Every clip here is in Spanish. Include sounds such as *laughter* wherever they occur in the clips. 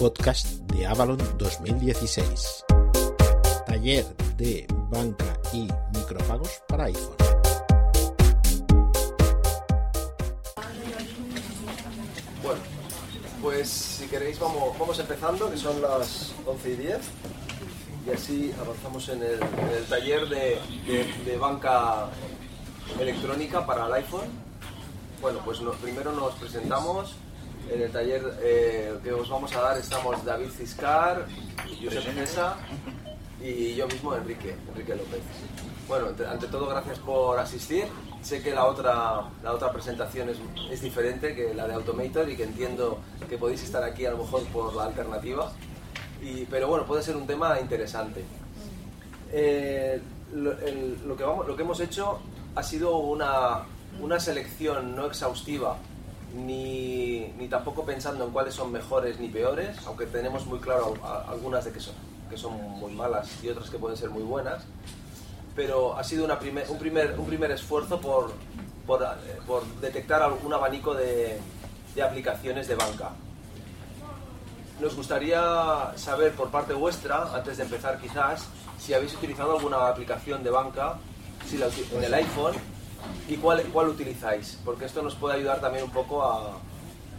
podcast de Avalon 2016. Taller de banca y micropagos para iPhone. Bueno, pues si queréis vamos, empezando, que son las 11 y 10, y así avanzamos en el, taller de, banca electrónica para el iPhone. Bueno, pues primero nos presentamos. En el taller eh, que os vamos a dar estamos David Ciscar, Josep Cesa y yo mismo Enrique, Enrique López. Bueno, ante todo gracias por asistir. Sé que la otra, la otra presentación es, es diferente que la de Automator y que entiendo que podéis estar aquí a lo mejor por la alternativa. Y, pero bueno, puede ser un tema interesante. Eh, lo, el- lo que vamos, lo que hemos hecho ha sido una, una selección no exhaustiva, ni, ni tampoco pensando en cuáles son mejores ni peores, aunque tenemos muy claro algunas de que son, que son muy malas y otras que pueden ser muy buenas. Pero ha sido una primer- un, primer, un primer esfuerzo por, por, eh, por detectar algún abanico de, de aplicaciones de banca. Nos gustaría saber por parte vuestra, antes de empezar quizás, si habéis utilizado alguna aplicación de banca si la en el iPhone y cuál, cuál utilizáis, porque esto nos puede ayudar también un poco a,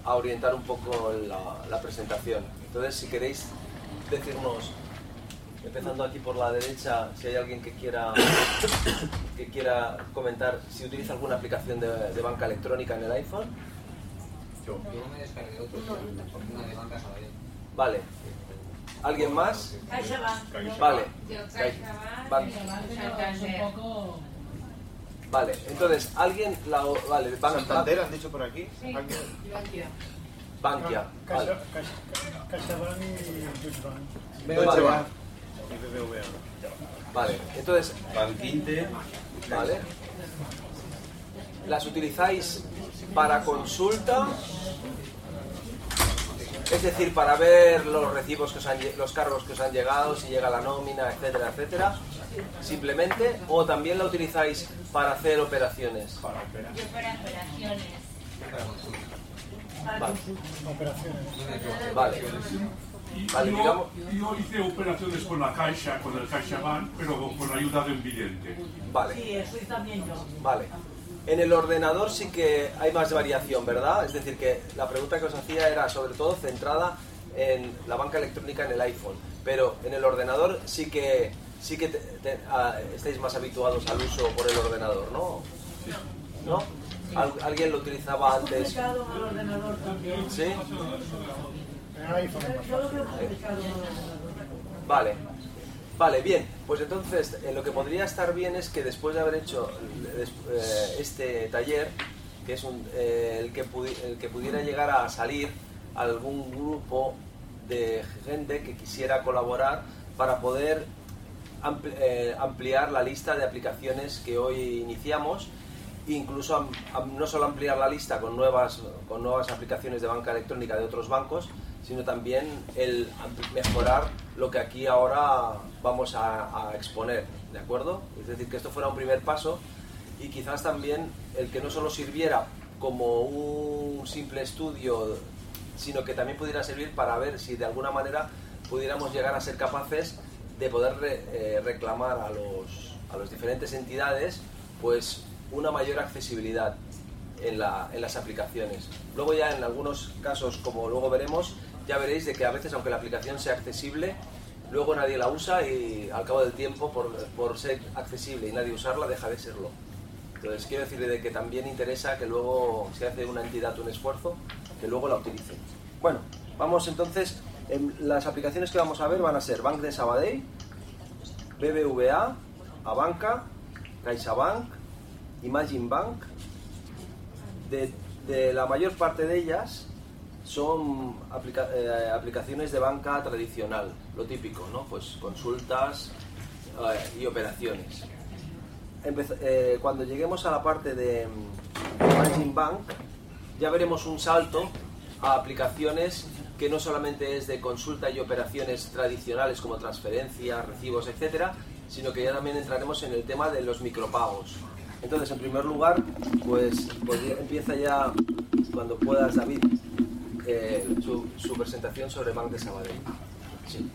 a orientar un poco la, la presentación. Entonces, si queréis decirnos, empezando aquí por la derecha, si hay alguien que quiera, *coughs* que quiera comentar si utiliza alguna aplicación de, de banca electrónica en el iPhone. Yo no me descargué otro, porque una de banca. Vale. ¿Alguien más? CaixaBank. Vale. Vale, entonces, alguien, la, vale, Ban- Santander han dicho por aquí. Sí, Bankia. Bankia, vale. Caixa- Caixa- CaixaBank y Deutsche Bank. Vale, Deutsche vale. Bank y BBVA. Vale, entonces, Banquinte. vale. ¿Las utilizáis para consulta? Es decir, para ver los recibos que os han, los cargos que os han llegado, si llega la nómina, etcétera, etcétera. Simplemente, o también la utilizáis para hacer operaciones. Yo para operaciones. Vale, Operaciones. vale. Vale, yo, hice operaciones con la Caixa, con el CaixaBank, pero con ayuda de un vidente. Vale. Sí, eso también yo. Vale. En el ordenador sí que hay más variación, ¿verdad? Es decir, que la pregunta que os hacía era sobre todo centrada en la banca electrónica en el iPhone, pero en el ordenador sí que sí que te- te- ah, estáis más habituados al uso por el ordenador, ¿no? ¿No? Al- ¿Alguien lo utilizaba antes? Complicado en el ordenador también. ¿Sí? Yo lo veo complicado el ordenador. Vale. Vale, bien. Pues entonces, eh, lo que podría estar bien es que después de haber hecho eh, eh, este taller, que es un, el, que el que pudiera llegar a salir algún grupo de gente que quisiera colaborar para poder ampli- ampliar la lista de aplicaciones que hoy iniciamos incluso no solo ampliar la lista con nuevas, con nuevas aplicaciones de banca electrónica de otros bancos, sino también el mejorar lo que aquí ahora vamos a, a exponer, ¿de acuerdo? Es decir, que esto fuera un primer paso y quizás también el que no solo sirviera como un simple estudio, sino que también pudiera servir para ver si de alguna manera pudiéramos llegar a ser capaces de poder re- eh, reclamar a los, a las diferentes entidades pues una mayor accesibilidad en, la- en las aplicaciones. Luego ya en algunos casos, como luego veremos, ya veréis de que a veces aunque la aplicación sea accesible, luego nadie la usa y al cabo del tiempo por, por ser accesible y nadie usarla deja de serlo. Entonces quiero decirle de que también interesa que luego se hace una entidad un esfuerzo, que luego la utilice. Bueno, vamos entonces, em, las aplicaciones que vamos a ver van a ser Bank de Sabadell, BBVA, Abanca, CaixaBank, Imagine Bank. De, de la mayor parte de ellas son aplica- eh, aplicaciones de banca tradicional, lo típico, ¿no? Pues consultas eh, y operaciones. Eh, cuando lleguemos a la parte de mm, Imagine Bank, ya veremos un salto a aplicaciones que no solamente es de consulta y operaciones tradicionales como transferencias, recibos, etcétera, sino que ya también entraremos en el tema de los micropagos. Entonces, en primer lugar, pues, pues empieza ya cuando puedas, David. Eh, su, presentación sobre Bank de Sabadell. Sí.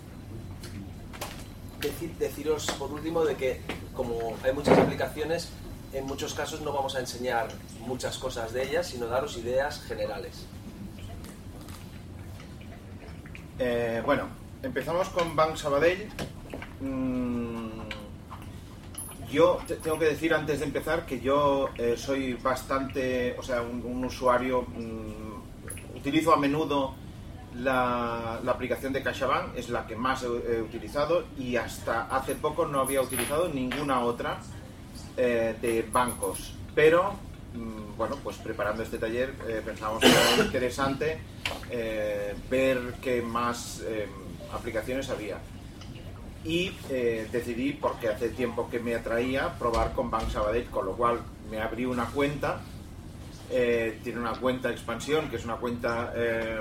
Decir- deciros por último de que como hay muchas aplicaciones, en muchos casos no vamos a enseñar muchas cosas de ellas, sino daros ideas generales. Eh, bueno, empezamos con Bank Sabadell. Mm, yo te- tengo que decir antes de empezar que yo eh, soy bastante, o sea, un, un usuario, mm, utilizo a menudo la, la aplicación de CaixaBank, es la que más he, he utilizado y hasta hace poco no había utilizado ninguna otra eh, de bancos. Pero, mm, bueno, pues preparando este taller eh, pensamos que era interesante eh, ver qué más eh, aplicaciones había. Y eh, decidí, porque hace tiempo que me atraía, probar con Bank Sabadell, con lo cual me abrí una cuenta. Eh, tiene una cuenta expansión, que es una cuenta eh,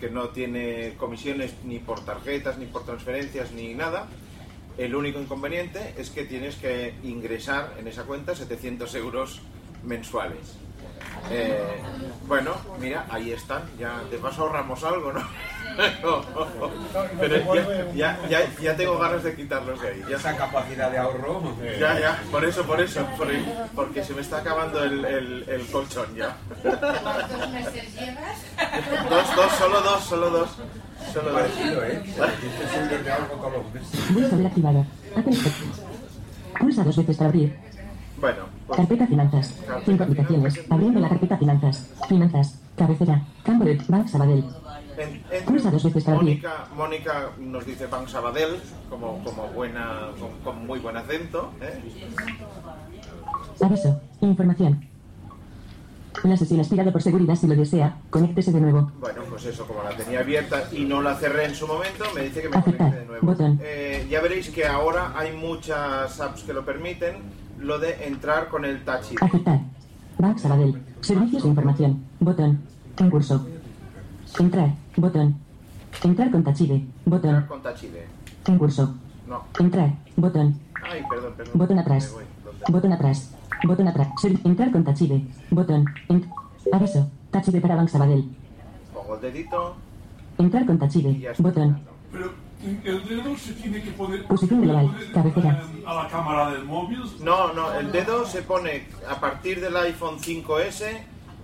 que no tiene comisiones ni por tarjetas, ni por transferencias, ni nada. El único inconveniente es que tienes que ingresar en esa cuenta 700 euros mensuales. Eh, bueno, mira, ahí están. Ya de paso ahorramos algo, ¿no? *laughs* Pero ya, ya, ya, ya tengo ganas de quitarlos de ahí. Ya, Esa capacidad de ahorro. ya, ya, por eso, por eso, por- porque se me está acabando el, el- el colchón ya. ¿Cuántos meses llevas? Dos, dos, solo dos, solo dos. Solo dos. Parecido, ¿eh? 700 euros de ahorro todos los meses. Buscador activado. Pulsa dos veces para abrir. Bueno, pues Carpeta Finanzas. Cinco aplicaciones. Abriendo la carpeta Finanzas. Finanzas. Cabecera. Campo de Bank Sabadell. En- en- Pulsa dos veces. Mónica, Mónica nos dice Bank Sabadell, como, como buena, con, con muy buen acento. ¿eh? Aviso. Información. La sesión aspirada por seguridad si lo desea. Conéctese de nuevo. Bueno, pues eso, como la tenía abierta y no la cerré en su momento, me dice que me Aceptar. conecte de nuevo. Botón. Eh, ya veréis que ahora hay muchas apps que lo permiten, lo de entrar con el Touch ID. Aceptar. Bank Sabadell. Servicios de información. Botón. En curso. Entrar. Botón. Entrar con Tachide. Entrar Botón. con Touch ID. En curso. No. Entrar. Botón. Ay, perdón, perdón. Botón atrás. Botón atrás. Botón atrás. Ser- entrar con Tachide. Botón. En- aviso. Tachide para Bank Sabadell. Pongo el dedito Entrar con Tachide. Botón. Pero el dedo se tiene que poner, Posición puede cabecera. a la cámara del móvil. No, no, el dedo se pone a partir del iPhone 5S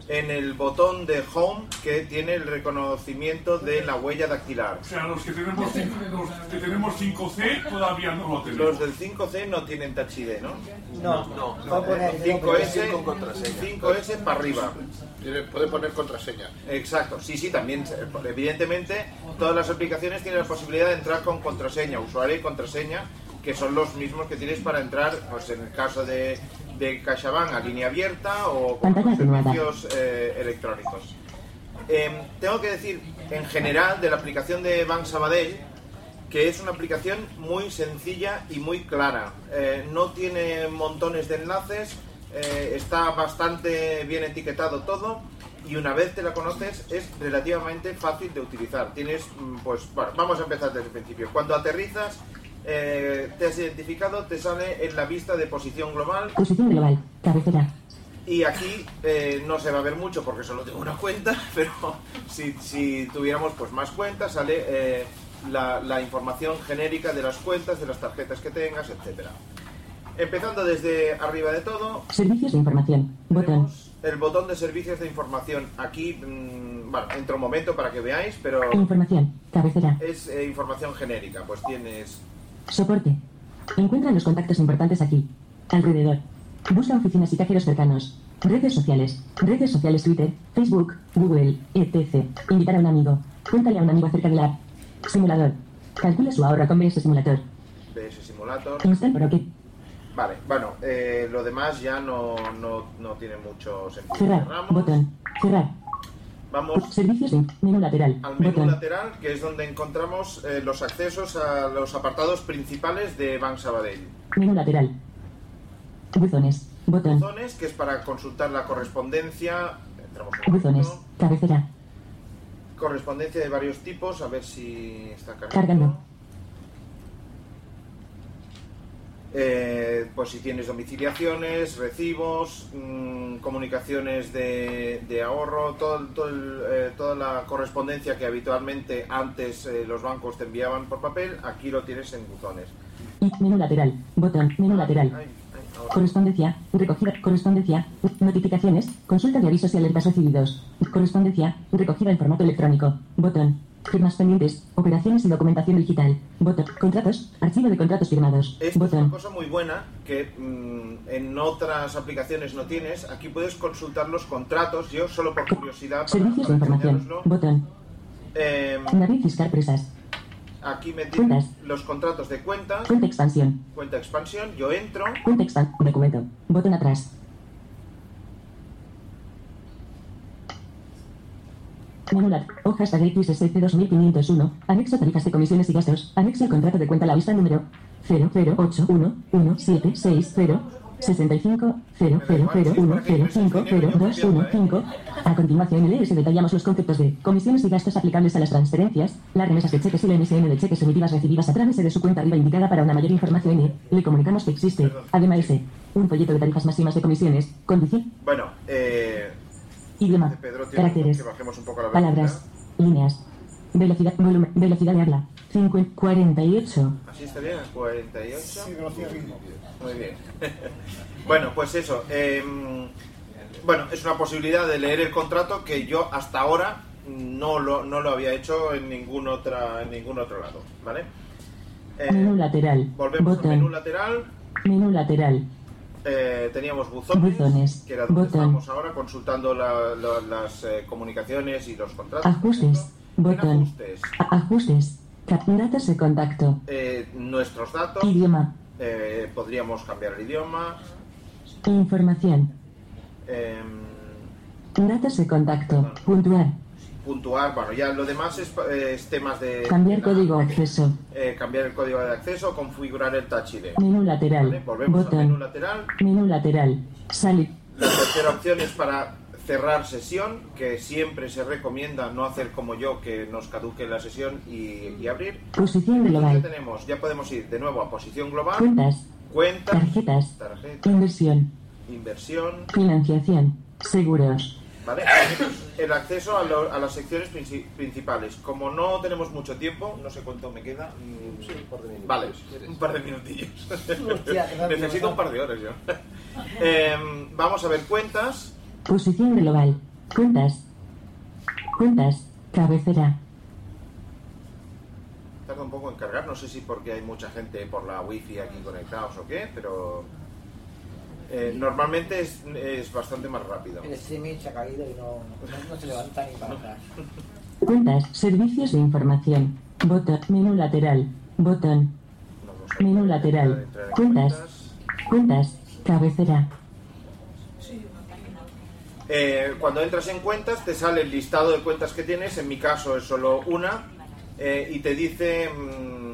en el botón de Home que tiene el reconocimiento de la huella dactilar. O sea, los que tenemos, los que tenemos 5C todavía no lo tenemos. Los del 5C no tienen Touch ID, ¿no? No, No, El 5S, con contraseña. 5S para arriba. Puede poner contraseña. Exacto, sí, sí, también. Evidentemente, todas las aplicaciones tienen la posibilidad de entrar con contraseña, usuario y contraseña, que son los mismos que tienes para entrar, pues en el caso de, de CaixaBank a línea abierta o con servicios eh, electrónicos. Em, tengo que decir, en general, de la aplicación de Bank Sabadell, que es una aplicación muy sencilla y muy clara. Eh, no tiene montones de enlaces, eh, está bastante bien etiquetado todo y una vez te la conoces es relativamente fácil de utilizar. Tienes, mm, pues, bueno, vamos a empezar desde el principio. Cuando aterrizas, eh, te has identificado, te sale en la vista de posición global Posición global. Cabecera. y aquí eh, no se va a ver mucho porque solo tengo una cuenta, *laughs* pero si, si tuviéramos pues más cuentas sale eh, la, la información genérica de las cuentas, de las tarjetas que tengas, etcétera. Empezando desde arriba de todo, Servicios de información. Botón. el botón de servicios de información. Aquí, mm, bueno, entro un momento para que veáis, pero Información. Cabecera. es eh, información genérica. Pues tienes Soporte. Encuentra los contactos importantes aquí. Alrededor. Busca oficinas y cajeros cercanos. Redes sociales. Redes sociales Twitter, Facebook, Google, etc. Invitar a un amigo. Cuéntale a un amigo acerca de la app. Simulador. Calcula su ahorro con BS Simulator. BS Simulator. Install por OK. Vale, bueno, eh, lo demás ya no, no, no tiene mucho sentido. Cerrar. Cerramos. Botón. Cerrar. Vamos Servicios de menú lateral. al menú Botón. lateral, que es donde encontramos eh, los accesos a los apartados principales de Bank Sabadell. Menú lateral. Buzones. Botón. Buzones, que es para consultar la correspondencia. Entramos un Buzones. Cabecera. Correspondencia de varios tipos, a ver si está cargando. Cargando. Eh, si tienes domiciliaciones, recibos, mm, comunicaciones de, de ahorro, todo, todo el, eh, toda la correspondencia que habitualmente antes eh, los bancos te enviaban por papel, aquí lo tienes en buzones. Menú lateral. Botón. Menú lateral. Ay, ay, ahora. Correspondencia. Recogida. Correspondencia. Notificaciones. Consulta de avisos y alertas recibidos. Correspondencia. Recogida en formato electrónico. Botón. Firmas pendientes. Operaciones y documentación digital. Botón. Contratos. Archivo de contratos firmados. Esta es una Botón. cosa muy buena que mm, en otras aplicaciones no tienes. Aquí puedes consultar los contratos, yo solo por curiosidad. para- Servicios de para información. enseñároslo. Botón. Eh, David Fiscal Presas. aquí me Cuentas. tienen los contratos de cuenta, Cuenta expansión. cuenta expansión, yo entro, Cuenta expan. Documento. Botón atrás. Lat. Hojas de XSC 2501. Anexo tarifas de comisiones y gastos. Anexo el contrato de cuenta a la vista número 008117660 65 00010500215. A continuación, en el ES detallamos los conceptos de comisiones y gastos aplicables a las transferencias, las remesas de cheques y la MSN de cheques emitidas recibidas a través de su cuenta arriba indicada para una mayor información y le comunicamos que existe, además, un folleto de tarifas máximas de comisiones, condición, bueno, eh, idioma, de Pedro tiene caracteres, que bajemos un poco la palabras, líneas, velocidad, volumen, velocidad de habla, 50, 48, Así está bien, 48. Sí. Muy bien. *laughs* bueno, pues eso. eh, bueno, es una posibilidad de leer el contrato que yo hasta ahora no lo, no lo había hecho en ningún otra en ningún otro lado, ¿vale? Eh, menú lateral, volvemos al menú botón, lateral. menú lateral, eh, teníamos buzones, Buzones, que era donde botón. estamos ahora consultando la- la- las eh, comunicaciones y los contratos. Ajustes, botón, ajustes, ajustes, datos de contacto, eh, nuestros datos, idioma, eh, podríamos cambiar el idioma. información, em, datos de contacto, puntuar, puntuar, bueno, ya lo demás es, es temas de... cambiar de- código acceso, eh, cambiar el código de acceso, configurar el touch ID. menú ¿vale? lateral, Volvemos al menú botón, lateral. menú lateral, salir, La tercera opción es para cerrar sesión, que siempre se recomienda no hacer como yo, que nos caduque la sesión y, y abrir. posición Entonces ya global, tenemos, ya podemos ir de nuevo a posición global, cuentas, cuenta, tarjetas, tarjeta, inversión, inversión, financiación, seguros, ¿vale? *coughs* El acceso a, lo- a las secciones princi- principales. Como no tenemos mucho tiempo, no sé cuánto me queda. mm, Sí, un par de minutos. Vale, un par de minutillos. Hostia, Necesito un par de horas yo. *laughs* Em, vamos a ver cuentas. posición global, cuentas, cuentas, cabecera, Tarda un poco en cargar, no sé si porque hay mucha gente por la wifi aquí conectados o qué, pero eh, normalmente es, es bastante más rápido. El streaming se ha caído y no, no, no se levanta ni para atrás. cuentas, servicios de información, botón, menú lateral, botón, menú lateral, cuentas, cuentas, cabecera, Eh, cuando entras en cuentas te sale el listado de cuentas que tienes, en mi caso es solo una, eh, y te dice, mm,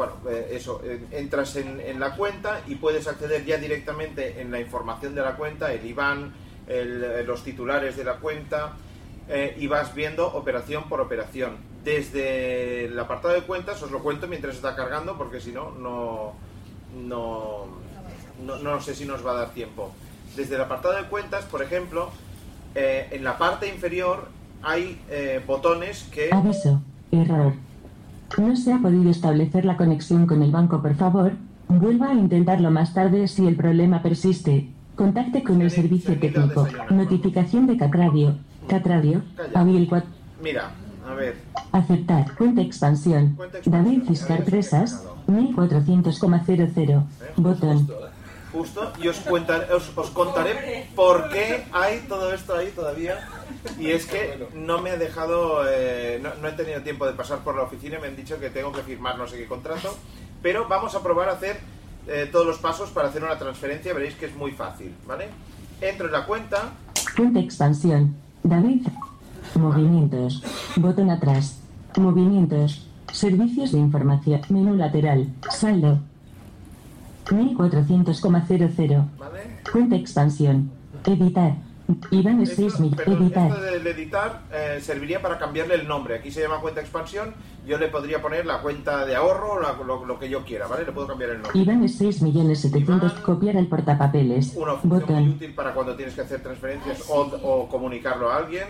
bueno, eh, eso, entras en, la cuenta y puedes acceder ya directamente en la información de la cuenta, el IBAN, eh, los titulares de la cuenta, eh, y vas viendo operación por operación. Desde el apartado de cuentas, os lo cuento mientras está cargando, porque si no, no, no, no, no sé si nos va a dar tiempo. Desde el apartado de cuentas, por ejemplo, en la parte inferior hay eh, botones que... aviso, error. No se ha podido establecer la conexión con el banco, por favor, vuelva a intentarlo más tarde si el problema persiste. Contacte con el servicio técnico. Notificación de Catradio. Catradio. Abril 4. Mira, a ver, Aceptar. Cuenta expansión. David Fiscal Presas. 1400,00. Botón. Justo, y os, cuenta- os, os contaré por qué hay todo esto ahí todavía. Y es que no me ha dejado, eh, no, no he tenido tiempo de pasar por la oficina y me han dicho que tengo que firmar no sé qué contrato. Pero vamos a probar a hacer eh, todos los pasos para hacer una transferencia, veréis que es muy fácil, ¿vale? Entro en la cuenta, Cuenta expansión. David. Movimientos. Botón atrás. Movimientos. Servicios de información. Menú lateral. Saldo. 1400,00. ¿vale? Cuenta expansión. Editar. Iván es Esto, 6 millones. perdón, Editar. esto del editar eh, serviría para cambiarle el nombre. Aquí se llama cuenta expansión. Yo le podría poner la cuenta de ahorro, la- lo, lo que yo quiera, ¿vale? Le puedo cambiar el nombre. Iván es 6 millones 700. Copiar al portapapeles. Una función muy Botón. útil para cuando tienes que hacer transferencias o, o comunicarlo a alguien.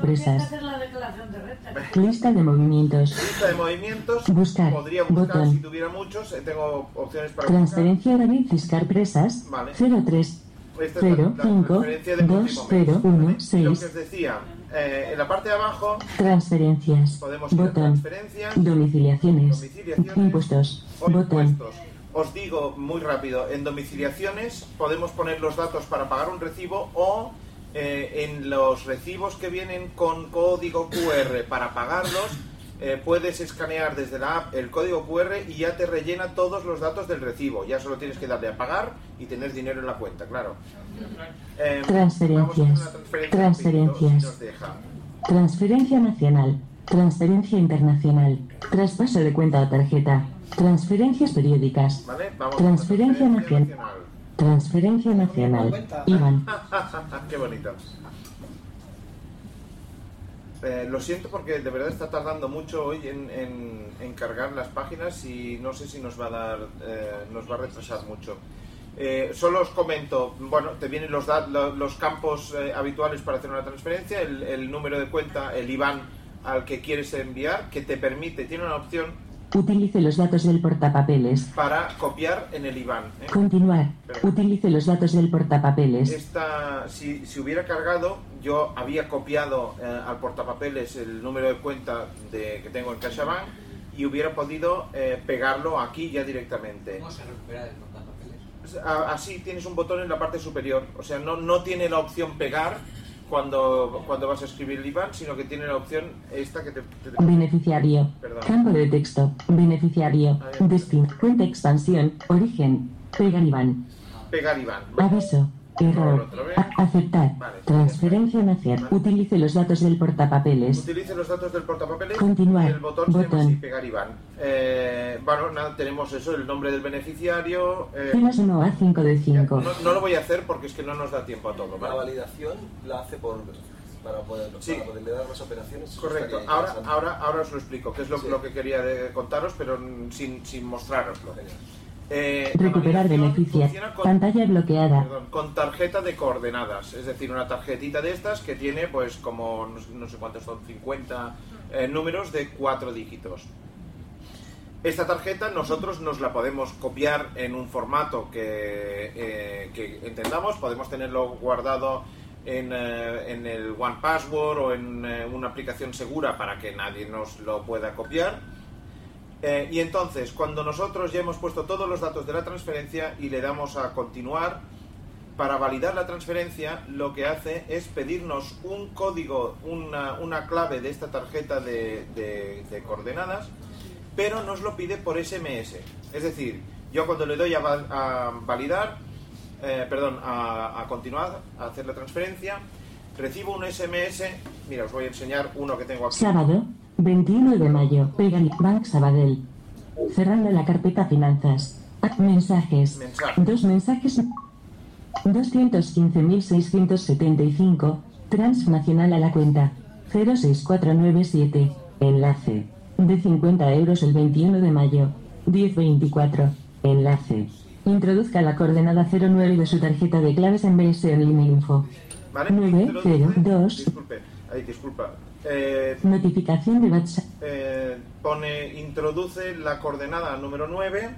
Presas. de. Lista de movimientos. Lista de movimientos. Buscar. Podría buscar Botón. si tuviera muchos. eh, Tengo opciones para Transferencia David Fiscar Presas. Vale. 03 Esta es la- 0 la 5 transferencia del 2 último 0 mes, 1 ¿vale? Y Lo que 6. os decía, eh, en la parte de abajo Transferencias. podemos ir Botón. transferencias, Domiciliaciones. Domiciliaciones. Impuestos. o Botón. impuestos. Os digo muy rápido, en domiciliaciones podemos poner los datos para pagar un recibo o eh, en los recibos que vienen con código QR para pagarlos, eh, puedes escanear desde la app el código QR y ya te rellena todos los datos del recibo. Ya solo tienes que darle a pagar y tener dinero en la cuenta, claro. Eh, Transferencias. a Transferencias. Transferencia nacional. Transferencia internacional. Traspaso de cuenta o tarjeta. Transferencias periódicas. ¿Vale? Vamos a Transferencia transferencia nacional. Transferencia nacional. Iván. *laughs* Qué bonito. Eh, lo siento porque de verdad está tardando mucho hoy en, en- en cargar las páginas y no sé si nos va a dar, eh, nos va a retrasar mucho. Eh, solo os comento, bueno, te vienen los, los campos eh, habituales para hacer una transferencia, el, el número de cuenta, el IBAN al que quieres enviar, que te permite, tiene una opción Utilice los datos del portapapeles. para copiar en el IBAN. Continuar. Utilice los datos del portapapeles. Esta, si, si hubiera cargado, yo había copiado eh, al portapapeles el número de cuenta de, que tengo en CaixaBank y hubiera podido eh, pegarlo aquí ya directamente. ¿Cómo se recupera del portapapeles? Así tienes un botón en la parte superior, o sea, no, no tiene la opción pegar cuando, cuando vas a escribir el IBAN, sino que tiene la opción esta que te... te- Beneficiario. Perdón. Campo de texto. Beneficiario. Destino. Cuenta expansión. Origen. Pegar Iván. pegar IBAN. Aviso. Error. A- aceptar. Transferencia nacional. Utilice los datos del portapapeles. Utilice los datos del portapapeles Continuar. y el botón, se llama Botón. así, pegar IBAN. Eh, bueno, nada, tenemos eso, el nombre del beneficiario. eh, Filas 1 a 5 de 5. no, no lo voy a hacer porque es que no nos da tiempo a todo. La ¿vale? validación la hace por para poder, Sí. para poder dar las operaciones. Correcto, ahora, ahora, ahora os lo explico, que es lo, Sí. lo que quería de- contaros, pero sin, sin mostraroslo. Eh, Recuperar funciona con- Pantalla bloqueada. Perdón, con tarjeta de coordenadas, es decir, una tarjetita de estas que tiene pues como no, sé- no sé cuántos son, 50 eh, números de cuatro dígitos. Esta tarjeta nosotros nos la podemos copiar en un formato que, eh, que entendamos, podemos tenerlo guardado en, eh, en el One Password o en eh, una aplicación segura para que nadie nos lo pueda copiar. Eh, y entonces, cuando nosotros ya hemos puesto todos los datos de la transferencia y le damos a continuar, para validar la transferencia, lo que hace es pedirnos un código, una, clave de esta tarjeta de, de- de coordenadas, pero nos lo pide por SMS. Es decir, yo cuando le doy a, val- a validar, eh, perdón, a, continuar, a hacer la transferencia, recibo un SMS. Mira, os voy a enseñar uno que tengo aquí. 21 de mayo. Pegar Bank Sabadell. Cerrando la carpeta finanzas. Ah, Mensajes. Mensajes. Dos mensajes. 215.675. Transnacional a la cuenta. 06497. Enlace. De 50 euros el 21 de mayo. 1024. Enlace. Introduzca la coordenada 09 de su tarjeta de claves en BS en Info. ¿Vale? 902. Disculpe, ahí, disculpa. Eh, Notificación de WhatsApp. eh, pone introduce la coordenada número 9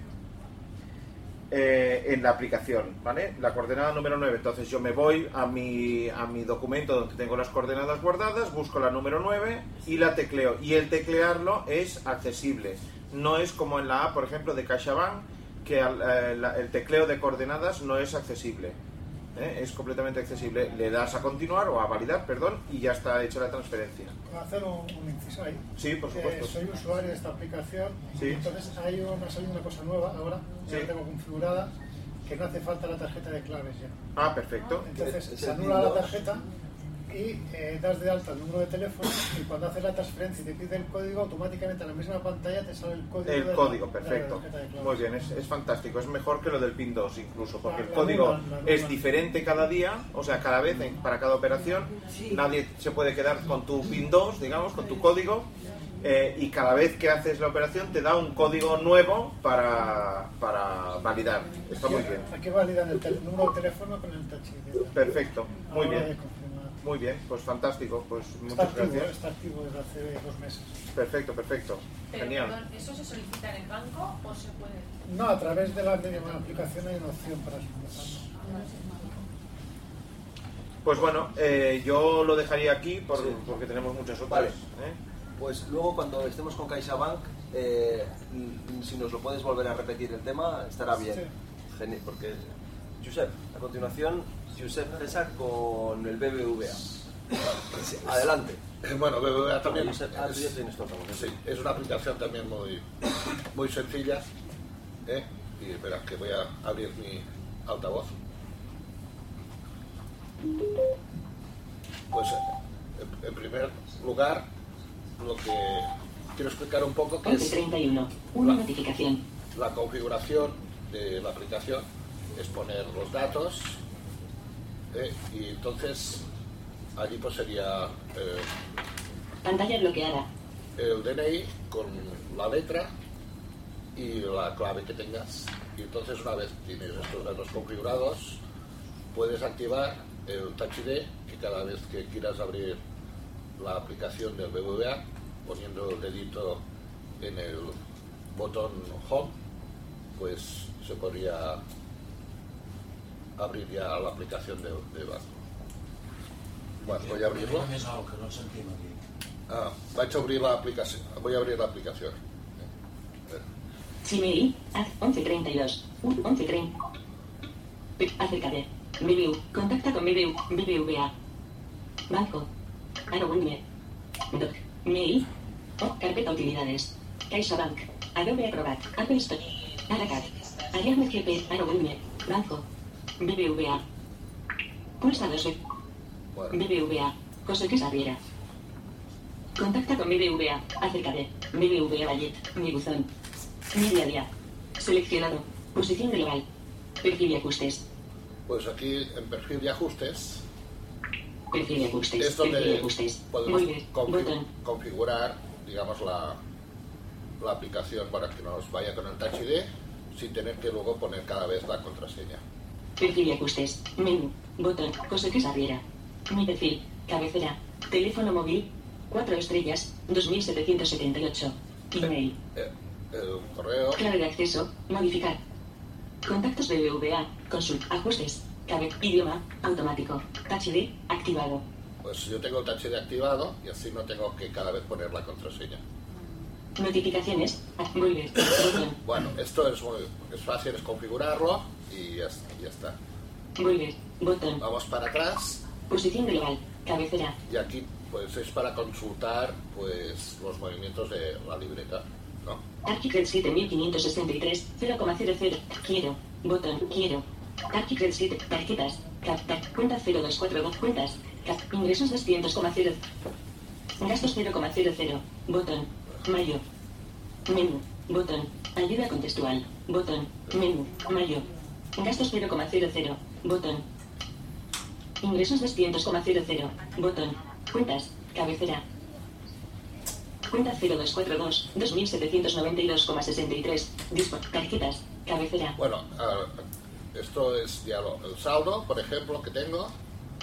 eh, en la aplicación, ¿vale? La coordenada número 9. Entonces yo me voy a mi, a mi documento donde tengo las coordenadas guardadas, busco la número 9 y la tecleo. Y el teclearlo es accesible. No es como en la app, por ejemplo, de CaixaBank, que la- el tecleo de coordenadas no es accesible. ¿Eh? Es completamente accesible. Le das a continuar o a validar, perdón, y ya está hecha la transferencia. Puedo hacer un, un inciso ahí. Sí, por supuesto. soy usuario de esta aplicación. Sí. Entonces hay una, ha salido una cosa nueva ahora, ya Sí. la tengo configurada, que no hace falta la tarjeta de claves ya. Ah, perfecto. Entonces Es se anula la tarjeta y eh, das de alta el número de teléfono y cuando haces la transferencia y te pide el código, automáticamente en la misma pantalla te sale el código. de El la- código, de la perfecto. de. Muy bien, es, es fantástico. Es mejor que lo del PIN 2 incluso, porque el La- la código nueva. es diferente cada día, o sea, cada vez, en- para cada operación. Nadie se puede quedar con tu PIN 2, digamos, con tu código. eh, y cada vez que haces la operación te da un código nuevo para, para validar. Está muy bien. Aquí validan el número de teléfono con el touch. Perfecto, muy bien. Muy bien, pues fantástico. Pues Está muchas activo, ¿eh? gracias. está activo desde hace dos meses. Perfecto, perfecto. Pero, Genial. perdón, ¿eso se solicita en el banco o se puede...? No, a través de la misma aplicación hay una opción para solicitarlo. Pues bueno, eh, yo lo dejaría aquí por- Sí. porque tenemos muchas otras. Vale. ¿eh? Pues luego cuando estemos con CaixaBank, eh, mm, si nos lo puedes volver a repetir el tema, estará bien. Sí. Geni- porque, Josep, a continuación, Josep César con el BBVA. Adelante. Bueno, BBVA también Josep, ah, tú ya es, tienes todo. sí, es una aplicación también muy, muy sencilla. ¿eh? Y espera, que voy a abrir mi altavoz. Pues en, primer lugar, lo que quiero explicar un poco que es 1131. Una La- notificación. la configuración de la aplicación, es poner los datos ¿eh? y entonces allí pues sería eh, Pantalla bloqueada. el DNI con la letra y la clave que tengas. Y entonces una vez tienes estos datos configurados, puedes activar el Touch ID, que cada vez que quieras abrir la aplicación del BBVA, poniendo el dedito en el botón Home, pues se podría abrir ya la aplicación de, de banco. Bueno, voy a abrirlo. Ah, vaig a obrir l'aplicació. Voy a abrir l'aplicació. Gmail. Haz 1132. Un 1130. Pe- Acércate. BBU. Contacta con BBU. BBVA. Banco. Arowunme. Doc. Mail. O. Carpeta utilidades. CaixaBank. Adobe Acrobat. Apple Store. Aracat. Ariadne GP. Arowunme. Banco. BBVA. Pulsa 2 veces. Bueno, BBVA. José que Sabiera. Contacta con BBVA. Acércate. BBVA Vallet. Mi buzón. Mi día a día. Seleccionado. Posición global. Perfil y ajustes. pues aquí en perfil de ajustes Perfil y ajustes. es Perfil y donde ajustes. podemos configurar, digamos, la, la aplicación para que nos vaya con el Touch ID sin tener que luego poner cada vez la contraseña. Perfil y ajustes. Menú. Botón. José que Sabiera. Mi perfil. Cabecera. Teléfono móvil. 4 estrellas. 2778. Email. Eh, el correo, Clave de acceso. Modificar. Contactos BBVA. Consult. Ajustes. Cabe. Idioma. Automático. Touch ID. Activado. pues yo tengo el Touch ID activado y así no tengo que cada vez poner la contraseña. Notificaciones. Volver. Botón. Bueno, esto es muy es fácil, es configurarlo y ya, ya está. Volver. Botón. Vamos para atrás Posición global. Cabecera. y aquí pues es para consultar pues los movimientos de la libreta, ¿no? Archicred 7563. 0,00. Quiero. Botón. Quiero. Archicred 7. Tarjetas. Cap. Cuenta 0242. Cuentas. Cap. Ingresos 200,0. Gastos 0,00. Botón. Mayo. Menú. Botón. Ayuda contextual. Botón. Menú. Mayo. Gastos 0,00. Botón. Ingresos 200,00. Botón. Cuentas. Cabecera. Cuenta 0242. 2792,63. Dispo. Tarjetas. Cabecera. Bueno, ah, esto es ya lo- el saldo, por ejemplo, que tengo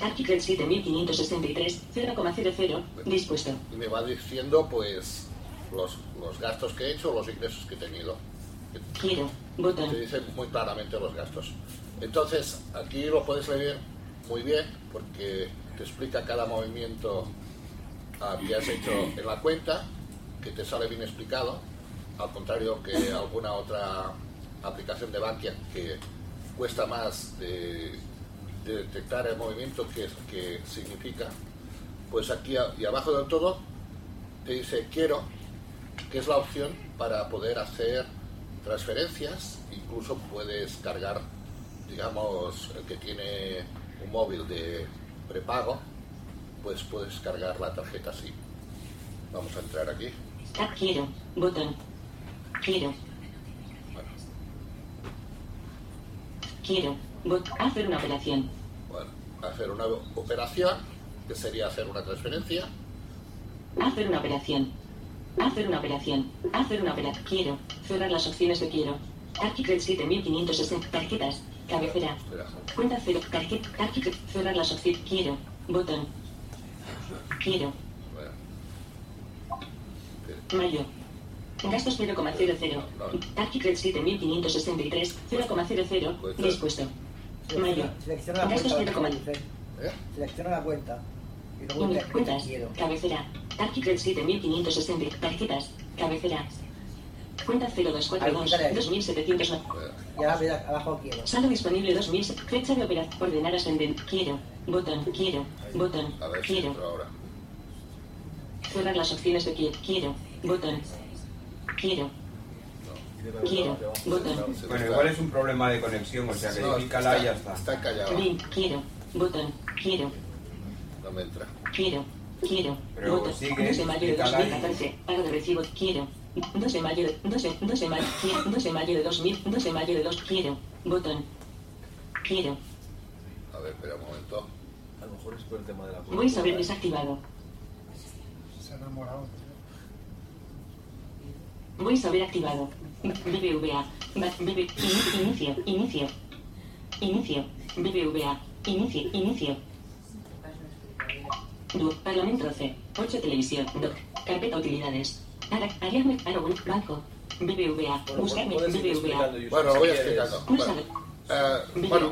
Archicred 7563. 0,00. Dispuesto. y me va diciendo pues los, los gastos que he hecho, los ingresos que he tenido. Quiero. Botón. Te dice muy claramente los gastos. Entonces, aquí lo puedes leer muy bien porque te explica cada movimiento que has hecho en la cuenta, que te sale bien explicado, al contrario que alguna otra aplicación de Bankia que cuesta más de, de detectar el movimiento que, que significa, pues aquí y abajo del todo te dice quiero, que es la opción para poder hacer transferencias, incluso puedes cargar, digamos, el que tiene un móvil de prepago, pues puedes cargar la tarjeta así. Vamos a entrar aquí. Quiero. Botón. Quiero. Quiero. Bot. Hacer una operación. Bueno, hacer una operación, que sería hacer una transferencia. Hacer una operación. Hacer una operación. Hacer una operación. Quiero. Cerrar las opciones de quiero. Archicred 7560. Tarjetas. Cabecera. Cuenta cero. Tarjeta. Archicred. Cerrar las opciones. Quiero. Botón. Quiero. Mayo. Gastos 0,00. Archicred 7563. 0,00. Dispuesto. Mayo. Selecciona la Gastos cuenta. 0,00. ¿Eh? Selecciona la cuenta. Cuentas, cabecera, Archicred 7560, tarjetas, cabecera, cuenta 0242, 2700, Y ahora mira, abajo quiero. saldo disponible 2000, fecha de operación, ordenar ascendente, quiero, botón, quiero, botón, A ver si quiero, ahora. cerrar las opciones de quiero, quiero, botón, quiero, quiero, botón, Bueno, igual es un problema de conexión, o sea que No, pícala y ya está. Está callado. link, quiero, botón, quiero, me entra. quiero, quiero, Pero botón, sigue, 2 de mayo de explícala y- 2014, pago de recibo, quiero, 2 de mayo de, 2 de, 2 de mayo, quiero, 2 de mayo de 2000, 2 de mayo de 2, quiero, botón, quiero, A ver, espera un momento. A lo mejor es por el tema de la voy a haber desactivado, Se ha enamorado. voy a haber activado, BBVA, BB, ini- inicio, inicio, inicio, BBVA, inicio, inicio, Parlamento C, 8 Televisión, Doc, Carpeta Utilidades, Ara, Ariadne, Aragon, Banco, BBVA, buscarme, BBVA, Bueno, lo voy explicando. Bueno, eh, bueno,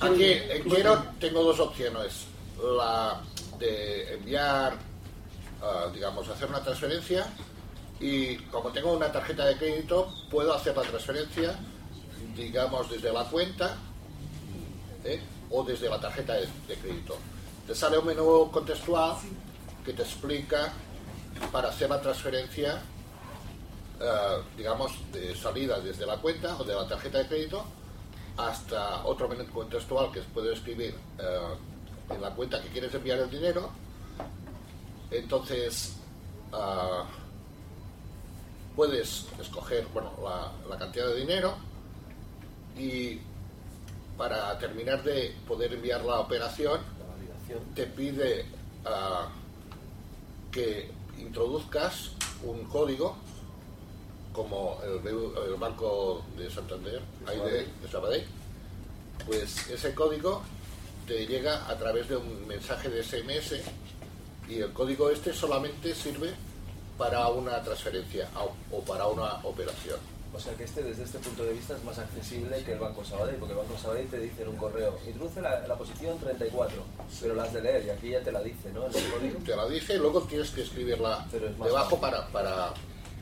aquí en Quiero tengo dos opciones. La de enviar, ah, digamos, hacer una transferencia y como tengo una tarjeta de crédito, puedo hacer la transferencia, digamos, desde la cuenta ¿eh? o desde la tarjeta de, de crédito. Te sale un menú contextual que te explica para hacer la transferencia eh, digamos, de salida desde la cuenta o de la tarjeta de crédito hasta otro menú contextual que puedes escribir eh, en la cuenta que quieres enviar el dinero. Entonces, ah, puedes escoger bueno, la cantidad de dinero y para terminar de poder enviar la operación, te pide ah, que introduzcas un código como el, Banco de Santander, ahí de, de Sabadell, pues ese código te llega a través de un mensaje de SMS y el código este solamente sirve para una transferencia o para una operación. O sea que este, desde este punto de vista, es más accesible que el Banco Sabadell, porque el Banco Sabadell te dice en un correo, introduce la, la posición 34, pero la has de leer y aquí ya te la dice, ¿no? El. Te la dice y luego tienes que escribirla es debajo para, para,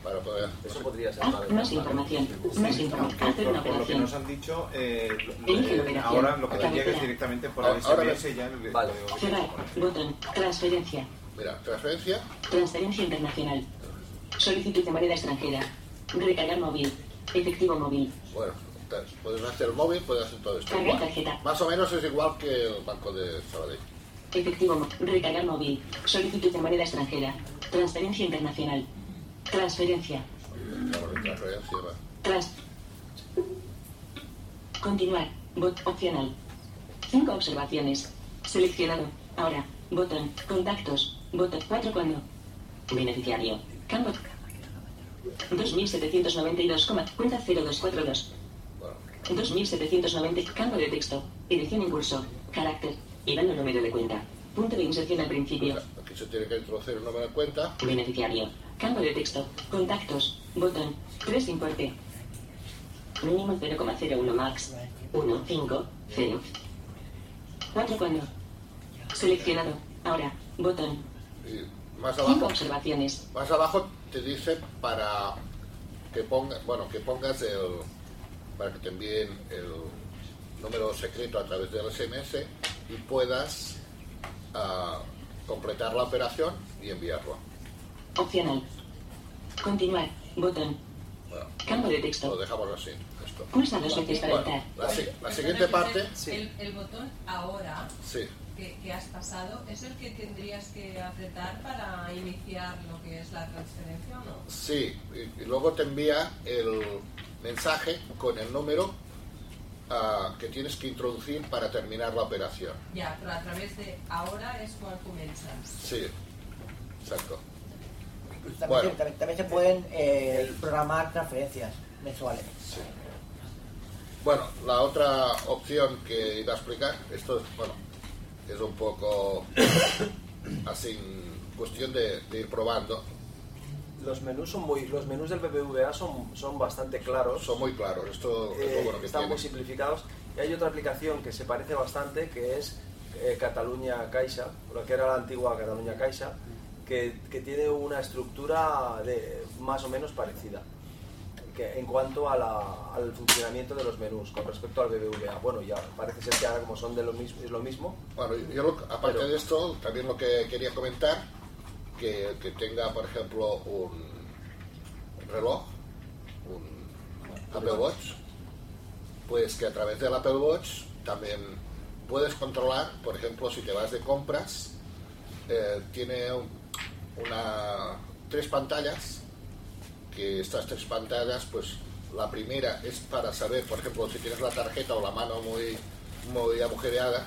para poder... Eso podría ser Ah, más más información, más información, hacer una Por lo que nos han dicho, eh, eh, ahora lo que te llega es directamente por el SMS ya le- Vale. cerrar, botón, transferencia, Mira, transferencia, transferencia internacional, solicitud de moneda extranjera, recargar móvil, efectivo móvil, bueno, te- puedes hacer el móvil, puedes hacer todo esto. cargar tarjeta, Más o menos es igual que el Banco de Sabadell. efectivo, recargar móvil, solicitud de moneda extranjera, transferencia internacional, transferencia, transferencia, va. Tras. Continuar. Bot opcional. Cinco observaciones. Seleccionado. Ahora. Botón. Contactos. Botón. 4 cuando. Beneficiario. Campo. 2792, coma, cuenta 0242. 2790. Campo de texto. Edición en curso. Carácter. Y dando número de cuenta. Punto de inserción al principio. Aquí se tiene que introducir el número de cuenta. Beneficiario. Campo de texto. Contactos. Botón. 3 importe. Mínimo 0,01 max. 1, 5, 0. 4 cuando. Seleccionado. Ahora. Botón. Y más 5 abajo, observaciones. más abajo te dice para que ponga, bueno, que pongas el, para que te envíen el número secreto a través del SMS y puedas ah, completar la operación y enviarlo. Opcional. Continuar. Botón. Bueno, Campo de texto. lo dejamos así. Esto. Pulsa dos veces para Bueno, entrar. la, si- la siguiente parte, El, el botón ahora sí. Que, que has pasado es el que tendrías que apretar para iniciar lo que es la transferencia o no? Sí, y, luego te envía el mensaje con el número ah, que tienes que introducir para terminar la operación. Ya, pero a través de ahora es cuando comienzas. Sí, exacto. También, Bueno. también- también se pueden eh, programar transferencias mensuales. Bueno, la otra opción que iba a explicar, esto bueno, es un poco así, cuestión de, de ir probando. Los menús son muy, los menús del BBVA son, son bastante claros. Son muy claros, esto es Eh, lo bueno que están tiene. muy simplificados. Y hay otra aplicación que se parece bastante, que es eh, Cataluña Caixa, lo que era la antigua Cataluña Caixa, que, que tiene una estructura de, más o menos parecida que en cuanto a la- al funcionamiento de los menús con respecto al BBVA. Bueno, ya parece ser que ahora como son de lo mismo, es lo mismo. Bueno, yo lo- aparte Pero- de esto, también lo que quería comentar, que, que tenga, por ejemplo, un reloj, un Apple Watch, pues que a través del Apple Watch también puedes controlar, por ejemplo, si te vas de compras, eh, tiene un- una, tres pantallas, que estas tres pantallas, pues la primera es para saber, por ejemplo, si tienes la tarjeta o la mano muy, muy agujereada,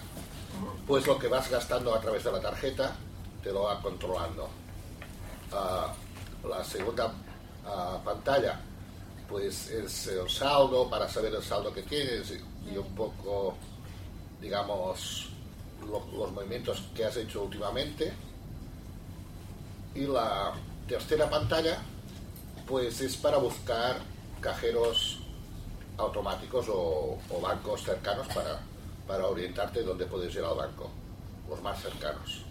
pues lo que vas gastando a través de la tarjeta te lo va controlando. Ah, la segunda ah, pantalla pues es el saldo para saber el saldo que tienes y, un poco digamos lo- los movimientos que has hecho últimamente y la tercera pantalla pues es para buscar cajeros automáticos o, o bancos cercanos para, para orientarte dónde puedes ir al banco, los más cercanos.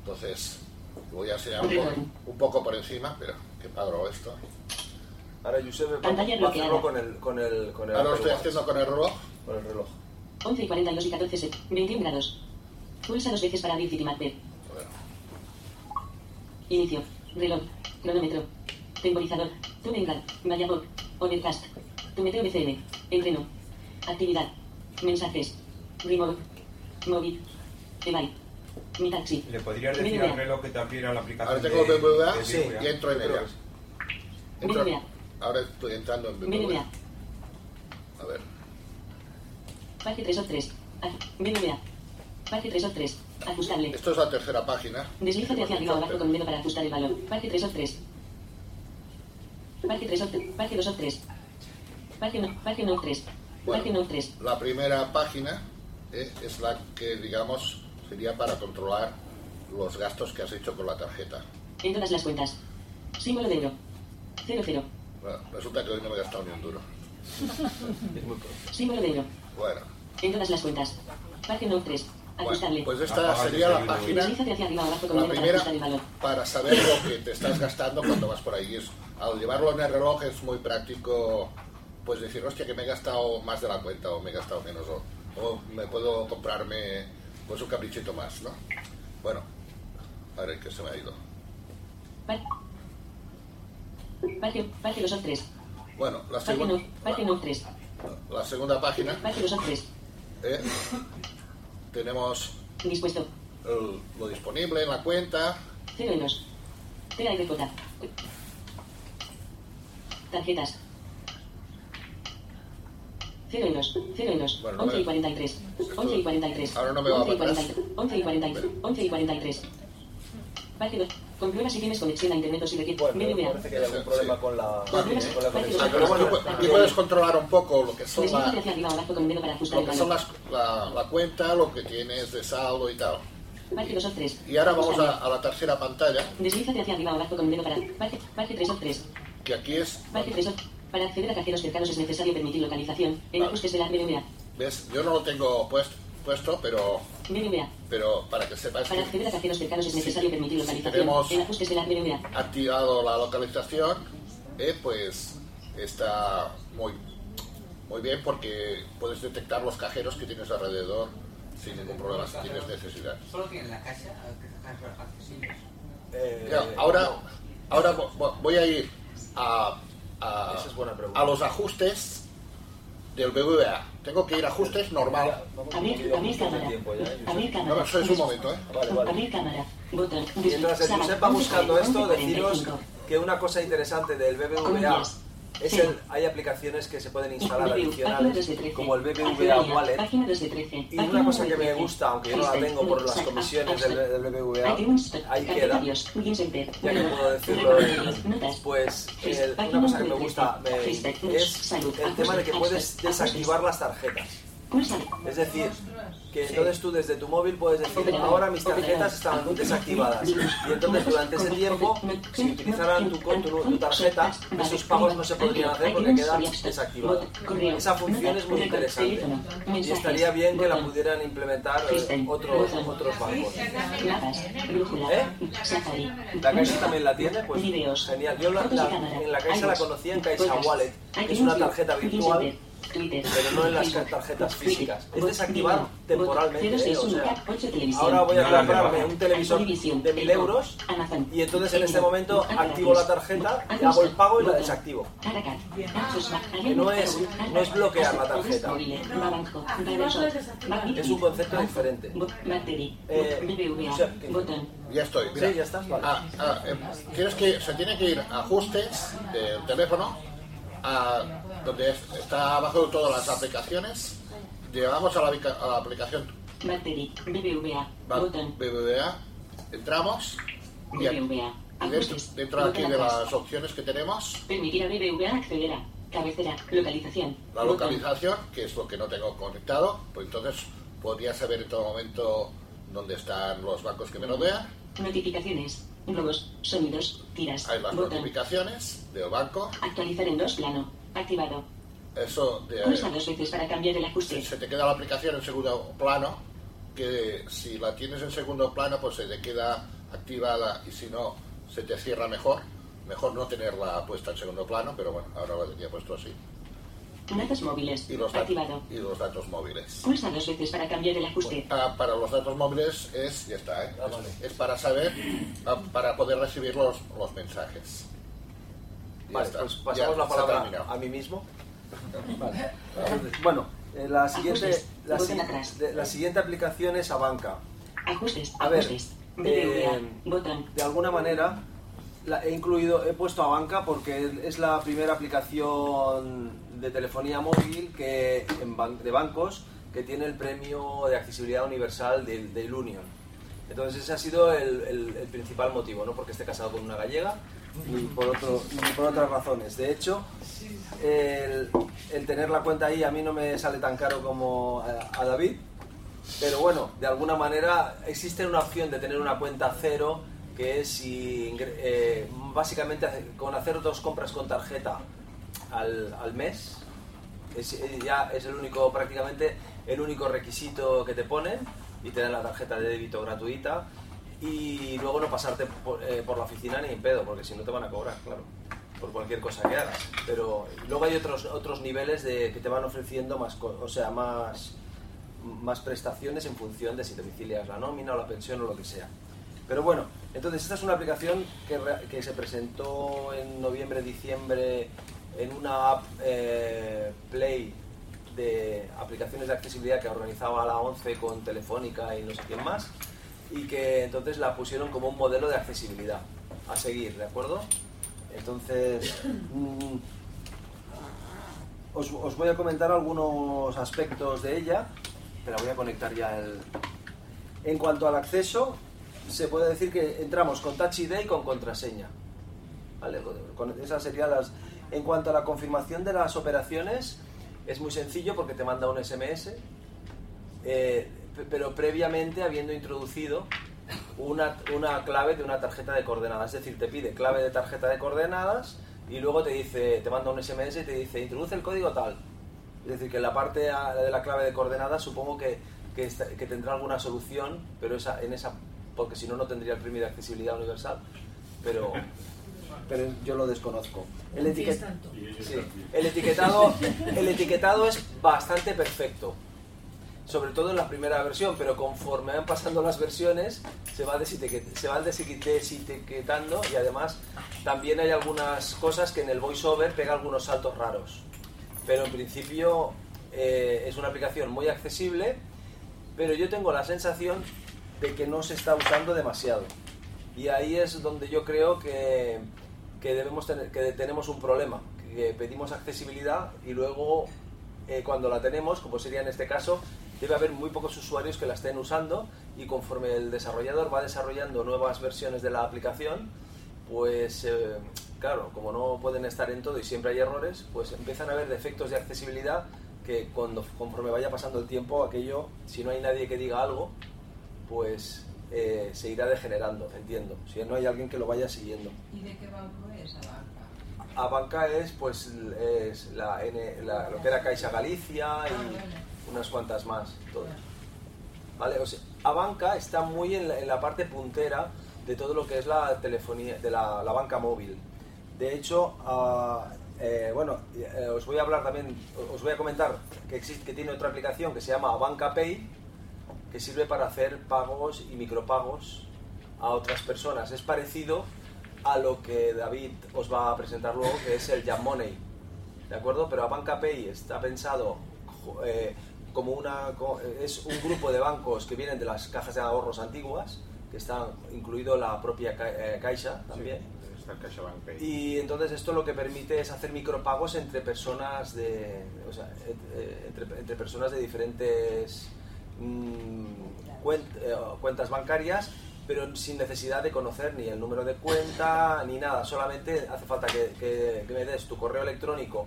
Entonces, voy a enseñar un poco, un poco por encima, pero qué padro esto. Ahora Josep Pantalla hacerlo bloqueada. con el, con el, con el Ahora lo estoy haciendo con el reloj. Con el reloj. 11 y 42 y 14 se. 21 grados. Pulsa dos veces para abrir Citymapper. Inicio. Reloj. Cronómetro. Temporizador. Tumengar. Vallabot. Overcast. Tu meteo BCN. Entreno. Actividad. Mensajes. Remote. Móvil. Evai. Mi taxi. ¿Le podrías decir BBVA. al reloj que te abriera la aplicación Ahora tengo de, BBVA de sí, y entro en ella. Entro- BBVA. ahora estoy entrando en BBVA. BBVA. A ver, Parque 3 o 3. BBVA. Parque 3 o 3. Ajustable. esto es la tercera página. Deslízate hacia arriba o abajo con el dedo para ajustar el valor. Parque 3 o 3. Parque 3 o 3. Parque 2 o 3. Parque no, parque no 3. Parque no 3. La primera página eh, es la que, digamos, sería para controlar los gastos que has hecho con la tarjeta. En todas las cuentas. Símbolo de euro. 0 0. Bueno, resulta que hoy no me he gastado ni un duro. *laughs* Símbolo de euro. Bueno, En todas las cuentas. No 3. Ajustable. pues esta sería la página, la primera, para saber lo que te estás gastando cuando vas por ahí. Es- al llevarlo en el reloj es muy práctico, pues decir, hostia, que me he gastado más de la cuenta o me he gastado menos o, o me puedo comprarme pues un caprichito más, ¿no? Bueno, a ver que se me ha ido. Parque 2 o 3. Bueno, la, segunda parque no 3. la segunda página Parque 2 o 3. eh, tenemos Dispuesto. el- lo disponible en la cuenta, 0 euros. TARJ. Tarjetas. 0 euros. 0 euros. Bueno, no 11 y me- 43. 11 y 43. Ahora no me va 11 y para atrás. 43. 11 y 43. 11 y 43. Parque 2. Comprueba si tienes conexión a internet o si requiere. BBVA. Parece que hay algún problema con la, con la Ah, conexión. pero bueno, aquí puedes controlar un poco lo que son, la- Deslízate hacia arriba o abajo con el dedo para ajustar lo el que son las- la, la cuenta, lo que tienes de saldo y tal. Parque 2 o 3. Y ahora vamos a, a la tercera pantalla, Deslízate hacia arriba o abajo con el dedo para. Parque 3 o 3. Que aquí es, Parque 3 o. Para acceder a cajeros cercanos es necesario permitir localización. En ajustes de la BBVA. ves, yo no lo tengo puesto, puesto pero, BBVA. pero para que sepáis Para que acceder a cajeros cercanos es necesario permitir localización. tenemos- En ajustes de la BBVA. activado la localización, eh, pues está muy, muy bien porque puedes detectar los cajeros que tienes alrededor sin ningún problema, si tienes necesidad. Solo la caja. Eh, ahora, ahora vo- vo- voy a ir a, a, Esa es buena pregunta. a los ajustes del BBVA. Tengo que ir a ajustes normal. Abrir, abrir cámara. Abrir cámara. No, eso es un momento, ¿eh? Vale, vale. Abrir cámara. Botón. Mientras el Josep va buscando esto, 11:45. deciros que una cosa interesante del BBVA Comillas. Es el, hay aplicaciones que se pueden instalar adicionales, 2 de 13. como el BBVA Wallet. Página 2 de 13. Y una cosa 9 que me 13. gusta, aunque yo no la tengo por las comisiones del, del BBVA, ahí queda. Ya que puedo decirlo, notas. pues el- página una cosa que me 9 de gusta 13. me- Hashtag, es el tema de que puedes desactivar las tarjetas. Es decir, que entonces tú desde tu móvil puedes decir, ahora mis tarjetas están desactivadas. Y entonces durante ese tiempo, si utilizaran tu, tu- tu tarjeta, esos pagos no se podrían hacer porque quedan desactivados. Esa función es muy interesante. Y estaría bien que la pudieran implementar eh, otros, otros bancos. ¿Eh? ¿La Caixa también la tiene? Pues genial. Yo la- la- en la Caixa la conocía en Caixa Wallet, que es una tarjeta virtual, pero no en las tarjetas Twitter, físicas. Es desactivar temporalmente. ¿eh? O 061, sea, 8 televisión. ahora voy a comprarme un televisor de 1000 Eco, euros y entonces en este momento activo la tarjeta, hago el pago y la desactivo. Que no es- no es bloquear la tarjeta. Es un concepto diferente. Eh, o sea. Ya estoy. Mira. Sí, ya está. Vale. Ah, ah, eh, tienes que, se tiene que ir a ajustes del teléfono, a donde es- está abajo de todas las aplicaciones. Llegamos a la, a la aplicación. Battery, BBVA, BBVA, entramos. Y, BBVA, dentro, dentro aquí de las opciones que tenemos, Permitir a BBVA acceder a cabecera, localización, la localización, que es lo que no tengo conectado, pues entonces podría saber en todo momento dónde están los bancos que me rodean. notificaciones, globos, sonidos, tiras, Hay las botón, notificaciones del banco. actualizar en dos plano, activado, Eso de, pulsa dos veces para cambiar el ajuste, se te queda la aplicación en segundo plano, que si la tienes en segundo plano, pues se te queda activada y si no, se te cierra mejor. Mejor no tenerla puesta en segundo plano, pero bueno, ahora la tenía puesto así. datos móviles, Y los, dat- activado, y los datos móviles. pulsa dos veces para cambiar el ajuste, Ah, para los datos móviles es, ya está, ¿eh? es, es para saber, ah, para poder recibir los, los mensajes. Vale, está, pues ya pasamos la palabra a mí mismo. *laughs* Vale. Bueno, eh, la siguiente, la, si- la siguiente aplicación es Abanca. ajustes, A ver, eh, de alguna manera la he incluido, he puesto a Banca porque es la primera aplicación de telefonía móvil que en ban- de bancos que tiene el premio de accesibilidad universal del, del Union. Entonces ese ha sido el, el- el principal motivo, no porque esté casado con una gallega ni por, otro, ni por otras razones. De hecho, el, el tener la cuenta ahí a mí no me sale tan caro como a, a David, pero bueno, de alguna manera existe una opción de tener una cuenta cero que es si eh, básicamente con hacer dos compras con tarjeta al, al mes es, eh, ya es el único prácticamente el único requisito que te ponen y te dan la tarjeta de débito gratuita y luego no pasarte por, eh, por la oficina ni en pedo porque si no te van a cobrar claro por cualquier cosa que hagas pero luego hay otros otros niveles de que te van ofreciendo más o sea más más prestaciones en función de si domicilias la nómina o la pensión o lo que sea. Pero bueno, entonces esta es una aplicación que, que se presentó en noviembre, diciembre en una app eh, Play de aplicaciones de accesibilidad que organizaba la 11 con Telefónica y no sé quién más y que entonces la pusieron como un modelo de accesibilidad a seguir, ¿de acuerdo? Entonces, *coughs* mm, os, os voy a comentar algunos aspectos de ella. Pero voy a conectar ya el... En cuanto al acceso, se puede decir que entramos con Touch ID y con contraseña. ¿Vale? Con esas serían las... En cuanto a la confirmación de las operaciones, es muy sencillo porque te manda un SMS, eh, pero previamente habiendo introducido una, una clave de una tarjeta de coordenadas. Es decir, te pide clave de tarjeta de coordenadas y luego te dice, te manda un SMS y te dice, introduce el código tal. Es decir, que en la parte de la clave de coordenadas supongo que, que, tendrá alguna solución, pero esa, en esa, porque si no, no tendría el premio de accesibilidad universal. Pero, *laughs* pero yo lo desconozco. El, etiquet- Sí, el etiquetado, el etiquetado es bastante perfecto, sobre todo en la primera versión, pero conforme van pasando las versiones se va, se va desetiquet- desetiquetando y además también hay algunas cosas que en el voiceover pega algunos saltos raros. pero en principio eh, es una aplicación muy accesible, pero yo tengo la sensación de que no se está usando demasiado. Y ahí es donde yo creo que, que debemos tener, que tenemos un problema, que pedimos accesibilidad y luego eh, cuando la tenemos, como sería en este caso, debe haber muy pocos usuarios que la estén usando y conforme el desarrollador va desarrollando nuevas versiones de la aplicación, pues eh, claro, como no pueden estar en todo y siempre hay errores, pues empiezan a haber defectos de accesibilidad que cuando conforme vaya pasando el tiempo, aquello, si no hay nadie que diga algo, pues eh, se irá degenerando, entiendo, si no hay alguien que lo vaya siguiendo. ¿Y de qué banco es Abanca? Abanca es pues es la, N- la- lo que era Caixa Galicia y Ah. Unas cuantas más, todas. ¿Vale? O sea, Abanca está muy en la, en la parte puntera de todo lo que es la telefonía, de la, la banca móvil. De hecho, ah, eh, bueno, eh, os voy a hablar también, os voy a comentar que existe, que tiene otra aplicación que se llama Banca Pay, que sirve para hacer pagos y micropagos a otras personas. Es parecido a lo que David os va a presentar luego, que es el Jam Money. ¿De acuerdo? Pero Banca Pay está pensado eh, como una. es un grupo de bancos que vienen de las cajas de ahorros antiguas, que están incluido la propia Ca- eh, Caixa también. Está el CaixaBank Pay. Y entonces esto lo que permite es hacer micropagos entre personas de, o sea, eh, entre, entre personas de diferentes mm, eh, cuentas bancarias, pero sin necesidad de conocer ni el número de cuenta ni nada. Solamente hace falta que, que- que me des tu correo electrónico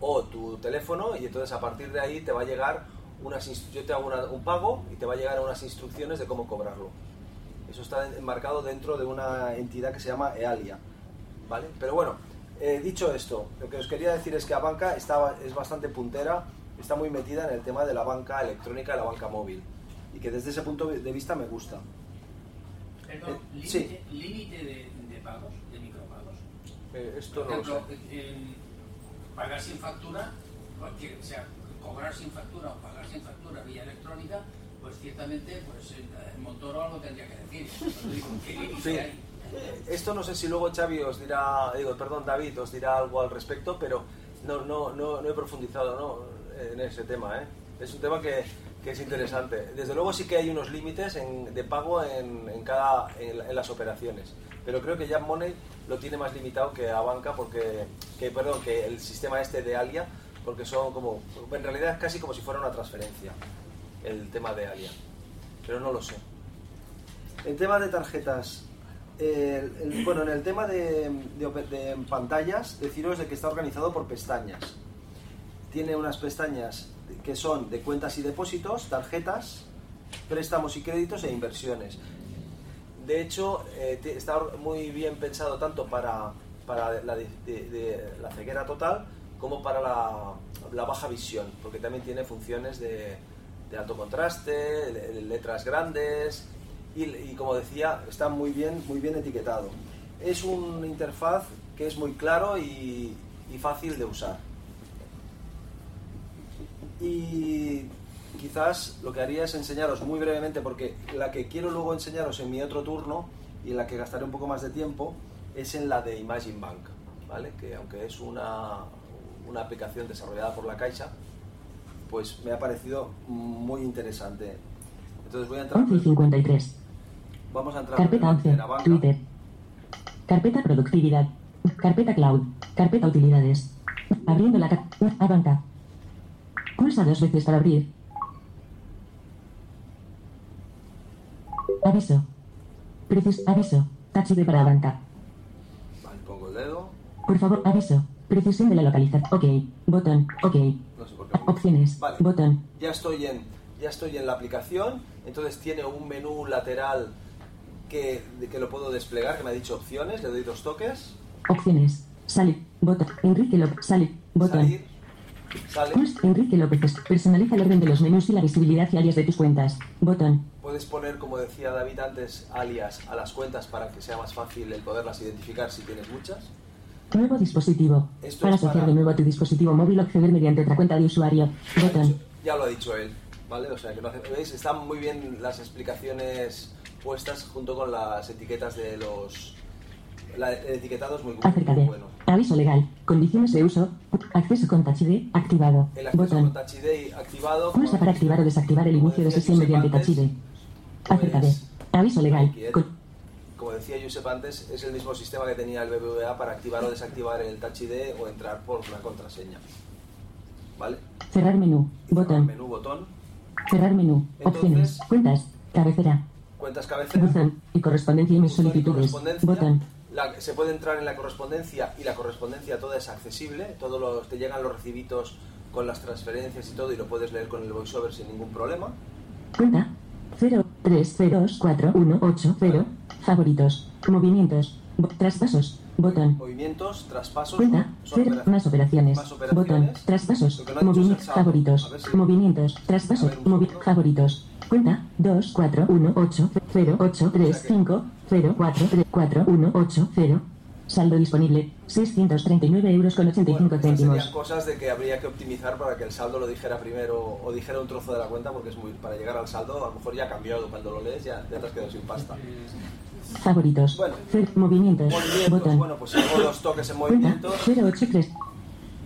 o tu teléfono y entonces a partir de ahí te va a llegar unas yo te hago una- un pago y te va a llegar unas instrucciones de cómo cobrarlo. Eso está enmarcado dentro de una entidad que se llama EALIA. ¿Vale? Pero bueno, eh, dicho esto, lo que os quería decir es que Abanca está, es bastante puntera, está muy metida en el tema de la banca electrónica y la banca móvil. Y que desde ese punto de vista me gusta. Perdón, Eh, límite, sí. límite de, de pagos, de micropagos. Eh, esto Por no lo ejemplo, sé. en pagar sin factura, cualquier, o sea, cobrar sin factura o pagar sin factura vía electrónica, pues ciertamente pues el, Montoro algo tendría que decir. Pero digo, ¿Qué límite Sí. hay? Esto no sé si luego Xavi os dirá, digo, perdón, David os dirá algo al respecto, pero no, no, no, no he profundizado ¿no? en ese tema. ¿eh? Es un tema que, que es interesante. Desde luego sí que hay unos límites en- de pago en, en cada, en, en las operaciones, pero creo que Jam Money lo tiene más limitado que a banca, porque, que, perdón, que el sistema este de Alia, porque son como, en realidad es casi como si fuera una transferencia, el tema de Alia, pero no lo sé. En tema de tarjetas, bueno, en el tema de, de pantallas, deciros de que está organizado por pestañas. Tiene unas pestañas que son de cuentas y depósitos, tarjetas, préstamos y créditos e inversiones. De hecho, eh, está muy bien pensado tanto para, para la, la ceguera total como para la, baja visión, porque también tiene funciones de, de alto contraste, le- letras grandes y, como decía, está muy bien, muy bien etiquetado. Es una interfaz que es muy claro y, y fácil de usar. Y quizás lo que haría es enseñaros muy brevemente, porque la que quiero luego enseñaros en mi otro turno y en la que gastaré un poco más de tiempo es en la de Imagine Bank, ¿vale? Que aunque es una, una aplicación desarrollada por la Caixa, pues me ha parecido muy interesante. Entonces voy a entrar, 11 y 53. vamos a entrar Carpeta en 11. la banca. Twitter. Carpeta productividad. Carpeta cloud. Carpeta utilidades. Abriendo la a banca. Pulsa dos veces para abrir. Aviso. Precis aviso. Tachive para banca. Vale, pongo el dedo. Por favor, aviso. Precisión de la localización. Ok. Botón. Ok. No sé por qué. Opciones. Vale. Botón. ya estoy en ya estoy en la aplicación entonces tiene un menú lateral que, que lo puedo desplegar que me ha dicho opciones le doy dos toques Opciones. Salir. Botón. Enrique López. Salir. Botón. salir sale Enrique López. Personaliza el orden de los menús y la visibilidad y alias de tus cuentas. Botón. puedes poner como decía David antes alias a las cuentas para que sea más fácil el poderlas identificar si tienes muchas Nuevo dispositivo. Esto Para asociar para- de nuevo a tu dispositivo móvil o acceder mediante otra cuenta de usuario. Botón. ya lo ha dicho él vale o sea que no hace- veis están muy bien las explicaciones puestas junto con las etiquetas de los la- el etiquetado es muy, Acerca muy de. bueno. Aviso legal. Condiciones de uso. Acceso con Touch ID activado. El acceso Botón. con Touch ID activado. Pulsa para activar o desactivar el inicio de sesión mediante Touch ID. Acerca de. Aviso legal. Con- Como decía Josep antes, es el mismo sistema que tenía el BBVA para activar o desactivar el Touch ID o entrar por una contraseña. ¿Vale? Cerrar menú. Botón. Menú, botón, Cerrar menú. Entonces- Opciones. Cuentas. Cabecera. cuentas cabecera. Buzón. Y correspondencia y mis solicitudes. Botón. La- se puede entrar en la correspondencia y la correspondencia toda es accesible. Todos los, te llegan los recibitos con las transferencias y todo y lo puedes leer con el voiceover sin ningún problema. Cuenta 0302418. Favoritos. Movimientos. Bo- traspasos. Botón. Movimientos, traspasos. Cuenta. Cero. operaciones. Más operaciones. Más operaciones. Botón. Traspasos. Lo que no ha dicho es el Movimientos. saldo. Favoritos. A ver si- Movimientos. Traspasos. Movi favoritos. Cuenta 241803835043418. Saldo disponible 639 euros con 85 Estas céntimos. serían cosas de que habría que optimizar para que el saldo lo dijera primero o dijera un trozo de la cuenta porque es muy para llegar al saldo a lo mejor ya ha cambiado cuando lo lees ya, ya te has quedado sin pasta. Favoritos. Bueno. Movimientos. Movimientos, Botón. bueno pues hago dos toques en Cuenta movimientos 083.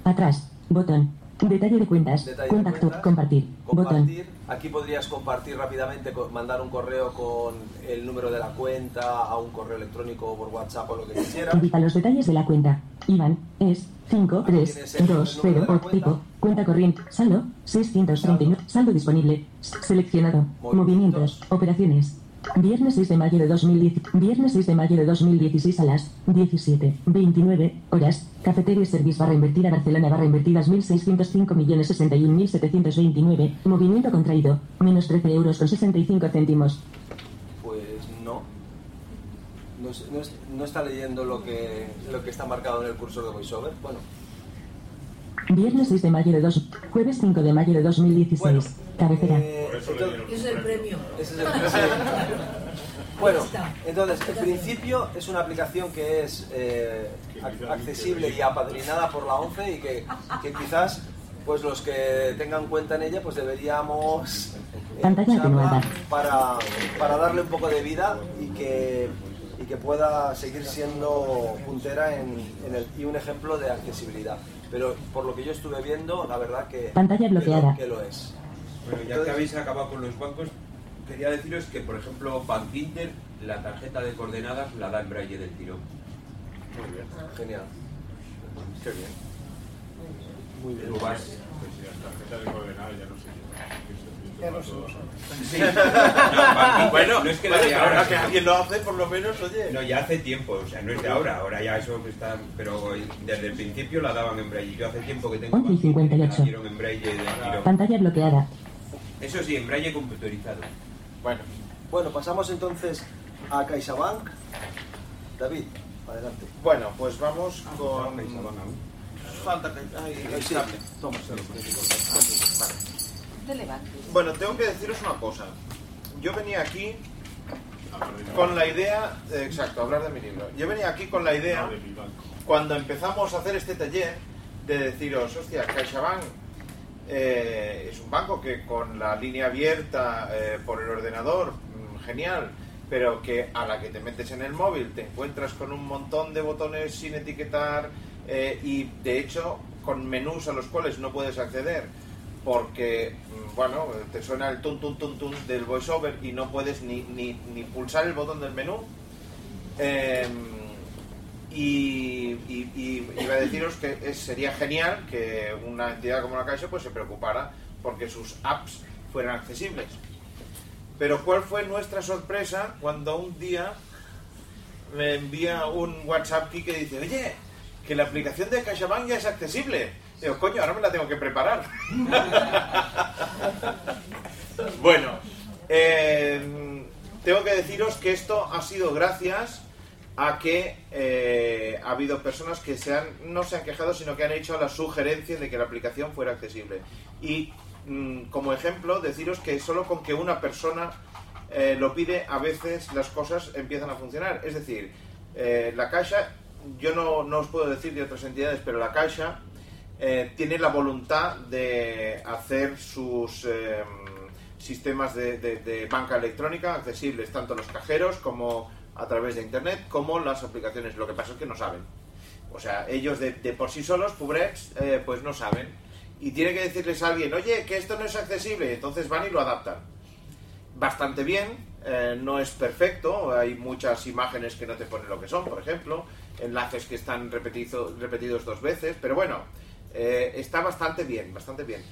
Atrás. Botón. Detalle de cuentas. Detalle de Contacto. cuentas. Compartir. Botón. aquí podrías compartir rápidamente, mandar un correo con el número de la cuenta a un correo electrónico o por WhatsApp o lo que quisieras. Indica los detalles de la cuenta. IBAN es 5 3 tienes el 2 número 0 de la 8 tipo. Cuenta corriente. Saldo 639. Saldo disponible. Seleccionado. Movimientos. Operaciones. Viernes 6 de mayo de 2010. Viernes 6 de mayo de 2016 a las 17. 29 horas. Cafeteria Service barra invertida Barcelona barra invertidas 1.605.061.729. Movimiento contraído. Menos 13 euros con 65 céntimos. Pues no. No, no no está leyendo lo que, lo que está marcado en el cursor de VoiceOver. Bueno, Viernes 6 de mayo de 2. Jueves 5 de mayo de 2016. Cabecera. eh, Es el premio. Ese es el *laughs* Bueno, entonces, en principio es una aplicación que es eh, ac- accesible y apadrinada por la ONCE y que, que quizás pues los que tengan cuenta en ella pues deberíamos eh, para, para darle un poco de vida y que, y que pueda seguir siendo puntera en, en el, y un ejemplo de accesibilidad. Pero por lo que yo estuve viendo, la verdad que, Pantalla que lo- bloqueada. que lo es. Bueno, ya que habéis acabado con los bancos, quería deciros que, por ejemplo, Bank Inter, la tarjeta de coordenadas la da en braille del tirón. Muy bien, genial. Qué bien. Muy bien. Tú vas- Pues si las tarjetas de coordenadas ya no se llevan. Ya no se usa. Sí. No, Bueno, no es que de ahora. ahora que sino- alguien lo hace, por lo menos, oye. No, ya hace tiempo, o sea, no es de ahora, ahora ya eso está, pero desde el principio la daban en braille. Yo hace tiempo que tengo 11 y Bank Inter, me la 58. dieron en braille tirón. Pantalla bloqueada. Eso sí, en braille computerizado. Bueno, Bueno, pasamos entonces a CaixaBank. David, adelante. bueno, pues vamos con. CaixaBank aún. Falta que. Ay, Sí, toma. Vale. Bueno, tengo que deciros una cosa. Yo venía aquí con la idea, eh, exacto, hablar de mi libro. Yo venía aquí con la idea, cuando empezamos a hacer este taller, de deciros, hostia, CaixaBank eh, es un banco que con la línea abierta eh, por el ordenador, mm, genial, pero que a la que te metes en el móvil te encuentras con un montón de botones sin etiquetar eh, y de hecho con menús a los cuales no puedes acceder porque, mm, bueno, te suena el tun tun tun tun del voiceover y no puedes ni, ni, ni pulsar el botón del menú. Em, y, iba a deciros que sería genial que una entidad como la Caixa pues se preocupara porque sus apps fueran accesibles. Pero ¿cuál fue nuestra sorpresa cuando un día me envía un WhatsApp que dice, oye, que la aplicación de CaixaBank ya es accesible? Coño, ahora me la tengo que preparar. *laughs* bueno, eh, tengo que deciros que esto ha sido gracias a que eh, ha habido personas que no se han quejado, sino que han hecho la sugerencia de que la aplicación fuera accesible. Y mm, como ejemplo, deciros que solo con que una persona eh, lo pide, a veces las cosas empiezan a funcionar. Es decir, eh, la Caixa, yo no, no os puedo decir de otras entidades, pero la Caixa eh, tiene la voluntad de hacer sus eh, sistemas de, banca electrónica accesibles tanto a los cajeros como a través de Internet como las aplicaciones. Lo que pasa es que no saben. O sea, ellos de, por sí solos, Pubrets, eh, pues no saben. Y tiene que decirles a alguien, oye, que esto no es accesible. Entonces van y lo adaptan. Bastante bien, eh, no es perfecto. Hay muchas imágenes que no te ponen lo que son, por ejemplo. Enlaces que están repetizo- repetidos dos veces. Pero bueno, eh, está bastante bien, bastante bien.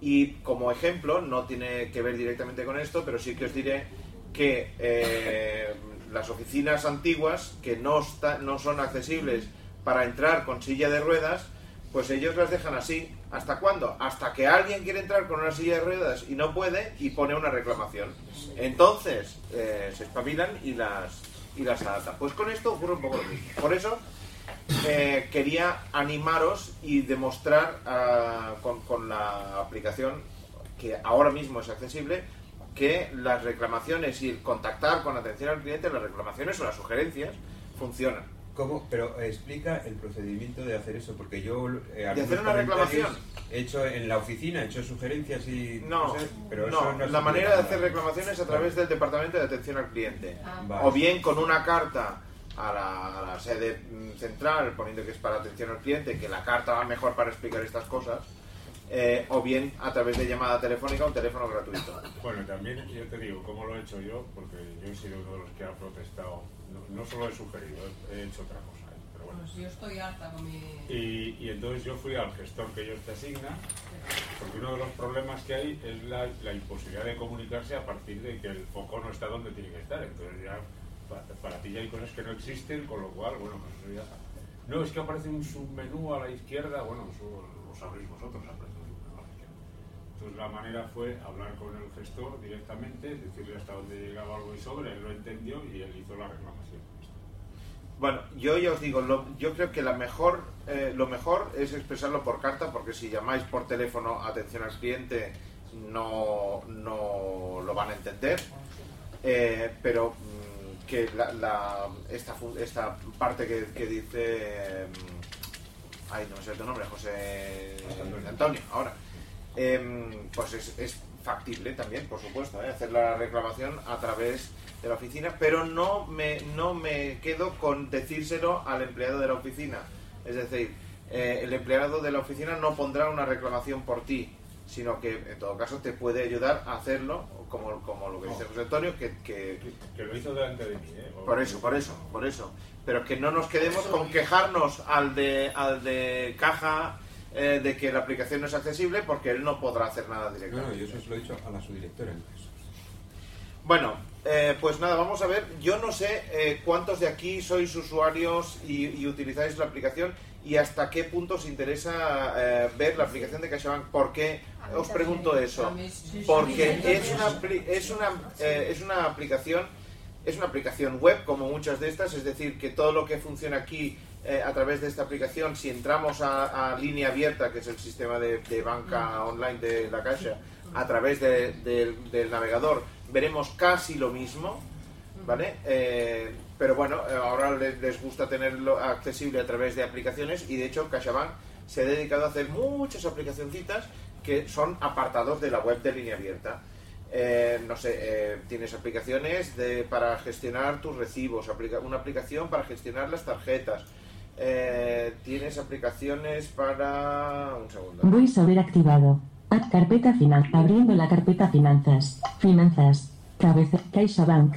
Y como ejemplo, no tiene que ver directamente con esto, pero sí que os diré que eh, las oficinas antiguas que no, está- no son accesibles para entrar con silla de ruedas, pues ellos las dejan así. ¿Hasta cuándo? Hasta que alguien quiere entrar con una silla de ruedas y no puede y pone una reclamación. Entonces eh, se espabilan y las, y las adaptan. Pues con esto ocurre un poco lo mismo. Por eso eh, quería animaros y demostrar ah, con, con la aplicación que ahora mismo es accesible que las reclamaciones y el contactar con atención al cliente, las reclamaciones o las sugerencias funcionan. ¿Cómo? Pero eh, explica el procedimiento de hacer eso, porque yo... eh, algunos hacer una reclamación? He hecho en la oficina, he hecho sugerencias y... No, cosas, pero no, eso no la manera de hacer reclamaciones es a través del departamento de atención al cliente. Vale. O bien con una carta a la, a la sede mm, central, poniendo que es para atención al cliente, que la carta va mejor para explicar estas cosas, eh, o bien a través de llamada telefónica o un teléfono gratuito. Bueno, también yo te digo cómo lo he hecho yo, porque yo he sido uno de los que ha protestado. No, no solo he sugerido, he he hecho otra cosa. ¿eh? Pero bueno. Pues yo estoy harta con mi... Y, y entonces yo fui al gestor que ellos te asignan, porque uno de los problemas que hay es la, la imposibilidad de comunicarse a partir de que el foco no está donde tiene que estar. Entonces ya para, para ti ya hay cosas que no existen, con lo cual, bueno, pues ya... No, es que aparece un submenú a la izquierda, bueno, eso lo sabréis vosotros, aparece un submenú a la izquierda. Entonces la manera fue hablar con el gestor directamente, decirle hasta dónde llegaba algo y sobre, él lo entendió y él hizo la reclamación. Bueno, yo ya os digo, lo- yo creo que la mejor, eh, lo mejor es expresarlo por carta, porque si llamáis por teléfono atención al cliente no, no lo van a entender. Eh, pero que la, la- esta, esta parte que, que dice... mm, ay, no me sé tu nombre, José Antonio, ahora. Em, pues es, es factible también, por supuesto, ¿eh? hacer la reclamación a través de la oficina, pero no me, no me quedo con decírselo al empleado de la oficina. Es decir, eh, el empleado de la oficina no pondrá una reclamación por ti, sino que en todo caso te puede ayudar a hacerlo, como, como lo que dice José Antonio, que, que, Que lo hizo delante de mí, ¿eh? Por eso, por eso, por eso. Pero que no nos quedemos con quejarnos al de, al de caja eh, de que la aplicación no es accesible porque él no podrá hacer nada directamente. no, yo eso se lo he dicho a la subdirectora. Bueno, eh, pues nada, vamos a ver. Yo no sé eh, cuántos de aquí sois usuarios y, y utilizáis la aplicación y hasta qué punto os interesa eh, ver la aplicación de CaixaBank. ¿Por qué os pregunto eso? Porque es una, es una, eh, es una aplicación es una aplicación web como muchas de estas, es decir, que todo lo que funciona aquí eh, a través de esta aplicación, si entramos a, a línea abierta, que es el sistema de, de banca online de la Caixa, a través de- del- del navegador, veremos casi lo mismo, ¿vale? Eh, pero bueno, ahora les, les gusta tenerlo accesible a través de aplicaciones y de hecho CaixaBank se ha dedicado a hacer muchas aplicacioncitas que son apartados de la web de línea abierta. Eh, no sé, eh, tienes aplicaciones de, para gestionar tus recibos, aplica- una aplicación para gestionar las tarjetas, eh, tienes aplicaciones para... Un segundo. VoiceOver activado. Add carpeta final. Abriendo la carpeta finanzas. Finanzas. Cabeza. CaixaBank.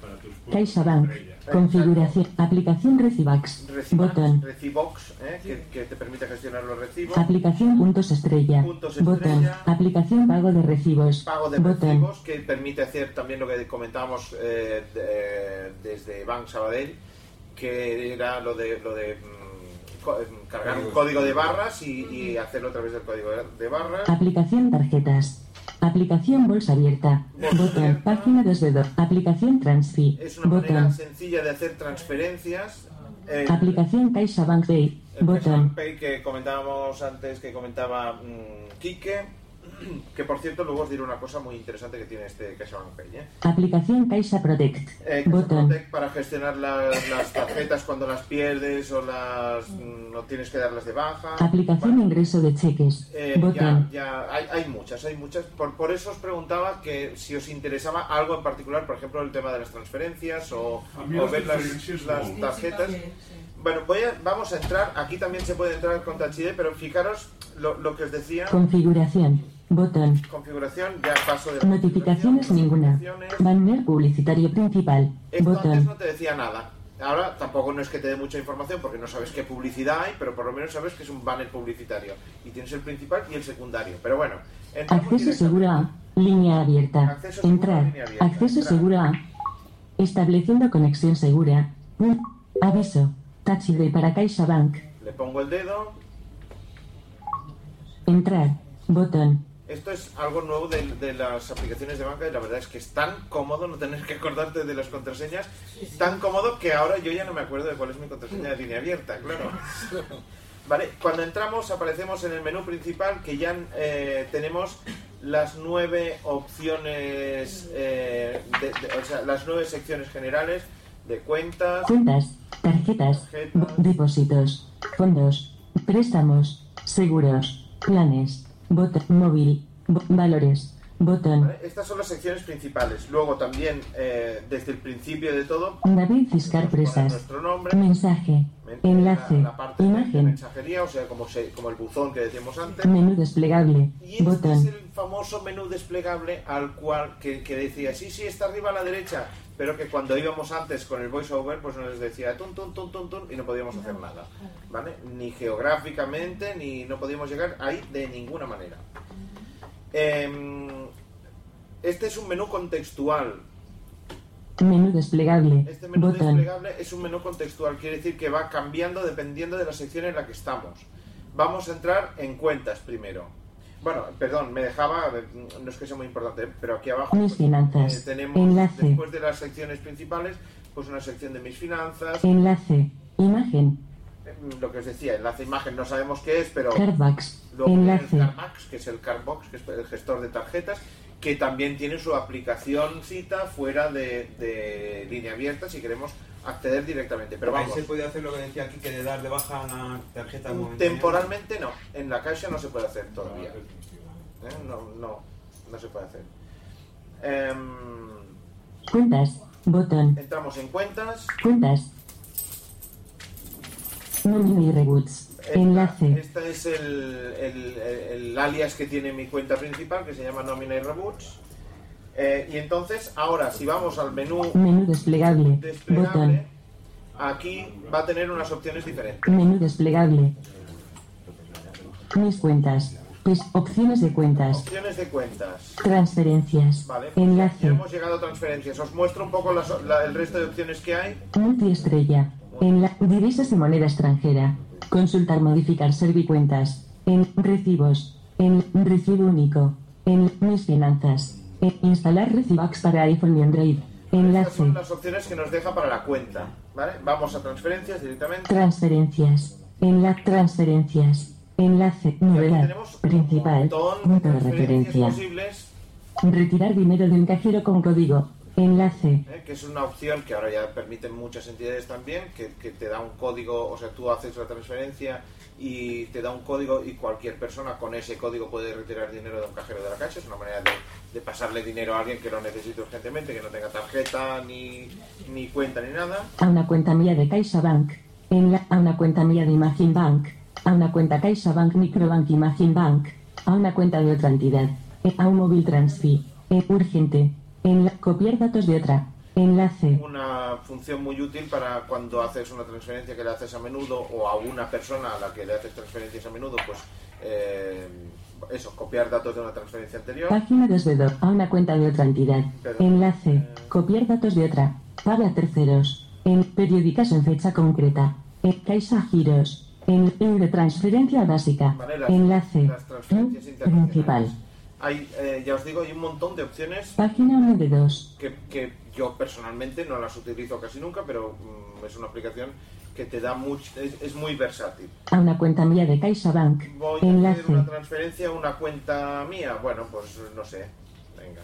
Para tus puntos CaixaBank. Configuración. Aplicación Recibax. Recibax, Botón. Recibox, eh, que, que te permite gestionar los recibos. Aplicación puntos estrella. Puntos Botón. estrella. Aplicación pago de recibos. pago de Botón. recibos que permite hacer también lo que comentábamos eh, de- desde Bank Sabadell que era lo de lo de mm, mm, cargar un código de barras y, y hacerlo a través del código de barras Aplicación tarjetas. Aplicación bolsa abierta. Botón. Página 2 de 2. Aplicación Transfi. es una manera Botón. sencilla de hacer transferencias eh, Aplicación CaixaBank Pay. Botón. Pay que comentábamos antes que comentaba mm, Quique *clears throat* que por cierto luego os diré una cosa muy interesante que tiene este CaixaBank Pay. ¿eh? Aplicación Caixa Protect. Eh, Caixa Botón. Protect para gestionar las, las tarjetas cuando las pierdes o las mm, no tienes que darlas de baja. Aplicación Ingreso de cheques. Eh, ya, Botón. ya hay, hay muchas, hay muchas. Por, por eso os preguntaba que si os interesaba algo en particular, por ejemplo, el tema de las transferencias o, o ver las, las tarjetas. Bueno, voy a- vamos a entrar, aquí también se puede entrar con Touch ID, pero fijaros lo, lo que os decía. Configuración. Botón. Configuración, ya paso de Notificaciones ninguna. Banner publicitario principal. Esto antes Botón. no te decía nada. Ahora tampoco no es que te dé mucha información porque no sabes qué publicidad hay, pero por lo menos sabes que es un banner publicitario. Y tienes el principal y el secundario. Pero bueno, Acceso seguro a. Línea abierta. Acceso Entrar. abierta. Acceso seguro a. Estableciendo conexión segura. Aviso. Touch ID para CaixaBank. Le pongo el dedo. Entrar. Botón. Esto es algo nuevo de, de las aplicaciones de banca y la verdad es que es tan cómodo no tener que acordarte de las contraseñas. Tan cómodo que ahora yo ya no me acuerdo de cuál es mi contraseña de línea abierta, claro. *laughs* Vale, cuando entramos aparecemos en el menú principal que ya eh, tenemos las nueve opciones, eh, de- de- o sea, las nueve secciones generales de cuentas, Cuentas. Tarjetas. Depósitos. Fondos. Préstamos. Seguros. Planes. Botón. Móvil. bo- valores. Botón. ¿vale? Estas son las secciones principales. Luego también, eh, desde el principio de todo, David Fiscar Presas. nuestro nombre, Mensaje. Enlace. la parte de Imagen. mensajería, o sea, como, se- como el buzón que decíamos antes. Menú desplegable. Y este es Botón. el famoso menú desplegable al cual que, que decía, sí, sí, está arriba a la derecha, pero que cuando íbamos antes con el voiceover, pues nos decía tun, tun, tun, tun, tun, y no podíamos hacer nada, ¿vale? Ni geográficamente, ni no podíamos llegar ahí de ninguna manera. Em, este es un menú contextual. Menú desplegable. Este menú Botón. desplegable es un menú contextual, quiere decir que va cambiando dependiendo de la sección en la que estamos. Vamos a entrar en cuentas primero. Bueno, perdón, me dejaba, no es que sea muy importante, pero aquí abajo Mis finanzas. eh, tenemos, Enlace. después de las secciones principales, pues una sección de mis finanzas, Enlace. Imagen. eh, lo que os decía, enlace imagen no sabemos qué es, pero Cardbacks. luego Enlace. Carmax, que es el Cardbox, que es el gestor de tarjetas, que también tiene su aplicación cita fuera de, de línea abierta si queremos acceder directamente. Pero vamos, se puede hacer lo que decía aquí, que de dar de baja una tarjeta momentánea. temporalmente no, en la caixa no se puede hacer todavía. ¿Eh? No, no, no se puede hacer. Em, Cuentas. Botón. entramos en cuentas. Cuentas. Nomini reboots. Enlace. Este es el, el- el alias que tiene mi cuenta principal, que se llama Nomina y Reboots. Eh, y entonces, ahora, si vamos al menú Menú desplegable. desplegable, Botón. aquí va a tener unas opciones diferentes. Menú desplegable. Mis cuentas. Pues opciones de cuentas. Opciones de cuentas. Transferencias. Vale, pues ya Enlace. hemos llegado a transferencias. Os muestro un poco las- la- el resto de opciones que hay. Multiestrella. En la divisas y moneda extranjera. Consultar, modificar, servicuentas. En recibos. En recibo único. En mis finanzas. En instalar Recibax para iPhone y Android. Estas Enlace. son las opciones que nos deja para la cuenta. ¿vale? Vamos a transferencias directamente. Transferencias. En la transferencias. Enlace. Novedad. Principal. Punto de referencia. posibles, Retirar dinero de un cajero con código. Enlace. ¿eh? que es una opción que ahora ya permiten muchas entidades también, que, que te da un código, o sea, tú haces la transferencia y te da un código y cualquier persona con ese código puede retirar dinero de un cajero de la caixa. Es una manera de, de pasarle dinero a alguien que lo necesite urgentemente, que no tenga tarjeta, ni, ni cuenta, ni nada. A una cuenta mía de CaixaBank. En la, a una cuenta mía de Imagine Bank. A una cuenta CaixaBank Microbank Imagine Bank. A una cuenta de otra entidad. Eh, A un móvil transfer. Eh, urgente. En la, copiar datos de otra. Enlace. Una función muy útil para cuando haces una transferencia que le haces a menudo o a una persona a la que le haces transferencias a menudo, pues eh, eso, copiar datos de una transferencia anterior. Página desvedor. A una cuenta de otra entidad. Perdón. Enlace. Copiar datos de otra. Paga terceros. En periódicas en fecha concreta. En Caixa Giros. En, en de transferencia básica. Vale, las- Enlace. las transferencias Principal. Hay, eh, ya os digo, hay un montón de opciones Página 1 de 2. que, que yo personalmente no las utilizo casi nunca, pero mm, es una aplicación que te da mucho, es, es muy versátil. A una cuenta mía de CaixaBank. Voy a hacer Enlace. una transferencia a una cuenta mía. Bueno, pues no sé. Venga.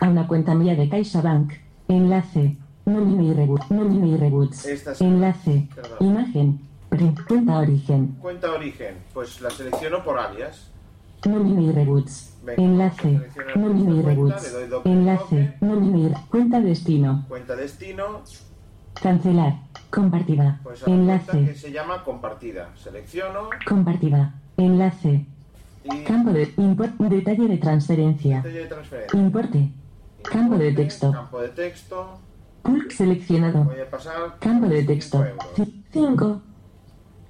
A una cuenta mía de CaixaBank. Enlace. Nómina y reboot. Nómina y reboots. Enlace. Perdón. Imagen. Print. Cuenta origen. Cuenta origen. Pues la selecciono por alias. Nómina y reboots. Enlace. doy doble Enlace. Y cuenta destino. Cuenta destino. Cancelar. Compartida. Pues que Enlace. se llama compartida. Selecciono. Compartida. Enlace. Y Campo de import. Detalle de transferencia. detalle de transferencia. Importe. Campo de texto. Campo de texto. Pulk seleccionado. Voy a pasar. Campo de texto. 5.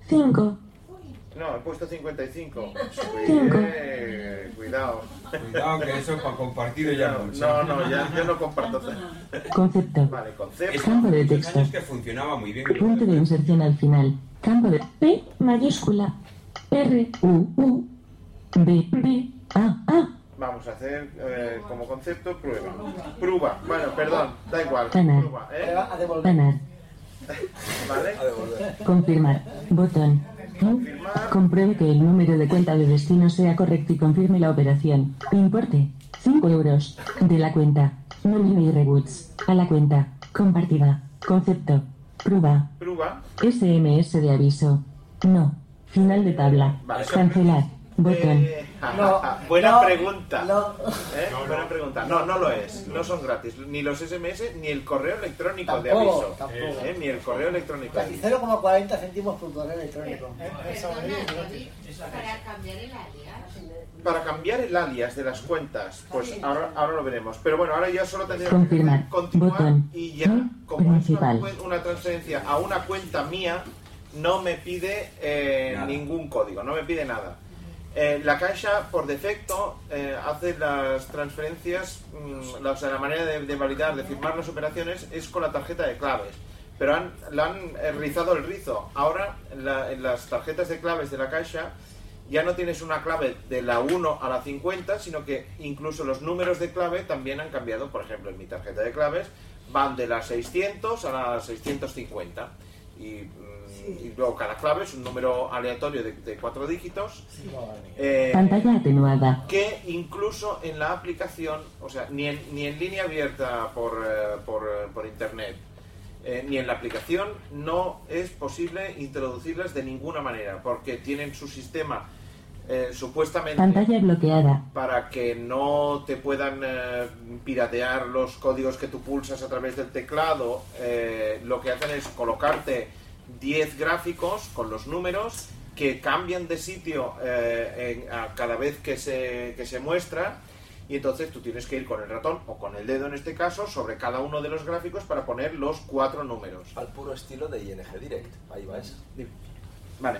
5. No, he puesto 55. Cinco. Eh, cuidado. Cuidado, que eso para compartido ya no. mucho. No, no, ya, yo no comparto. Concepto. Vale, concepto. Campo de texto. años que funcionaba muy bien. Punto de inserción al final. Campo de P mayúscula. R U U B B A A. Vamos a hacer eh, como concepto prueba. Prueba. Bueno, perdón, da igual. Ganar. Prueba, ¿eh? A devolver. Ganar. *laughs* ¿Vale? Confirmar. Botón. Compruebe que el número de cuenta de destino sea correcto y confirme la operación. Importe. 5 euros. De la cuenta. Nómina y reboots. A la cuenta. Compartida. Concepto. Prueba. Prueba. SMS de aviso. No. Final de tabla. Vale. Cancelar. Botón. Eh. Buena pregunta. ¿Eh? Buena pregunta. No, no lo es. No son gratis. Ni los SMS ni el correo electrónico de aviso. tampoco. ¿Eh? Ni el correo electrónico. Casi aviso. 0,40 céntimos por correo electrónico. Para cambiar el alias. Para cambiar el alias de las cuentas, pues ahora, ahora lo veremos. Pero bueno, ahora ya solo tendremos Confirmar. que continuar Botón. y ya, No. como es una, una transferencia a una cuenta mía, no me pide eh, ningún código, no me pide nada. Eh, la Caixa, por defecto, eh, hace las transferencias, mm, la, o sea, la manera de, validar, de firmar las operaciones es con la tarjeta de claves. Pero han, le han rizado el rizo. Ahora, en, la- las tarjetas de claves de la Caixa, ya no tienes una clave de la 1 a la 50, sino que incluso los números de clave también han cambiado. Por ejemplo, en mi tarjeta de claves van de las 600 a las 650. Y, mm, y luego cada clave es un número aleatorio de, de cuatro dígitos. Eh, Pantalla atenuada. que incluso en la aplicación, o sea, ni en, ni en línea abierta por, eh, por, eh, por internet, eh, ni en la aplicación, no es posible introducirlas de ninguna manera, porque tienen su sistema eh, supuestamente Pantalla bloqueada. para que no te puedan eh, piratear los códigos que tú pulsas a través del teclado, eh, lo que hacen es colocarte 10 gráficos con los números que cambian de sitio eh, en- a cada vez que se, que se muestra y entonces tú tienes que ir con el ratón o con el dedo en este caso sobre cada uno de los gráficos para poner los cuatro números. Al puro estilo de ING Direct. Ahí va eso. Vale.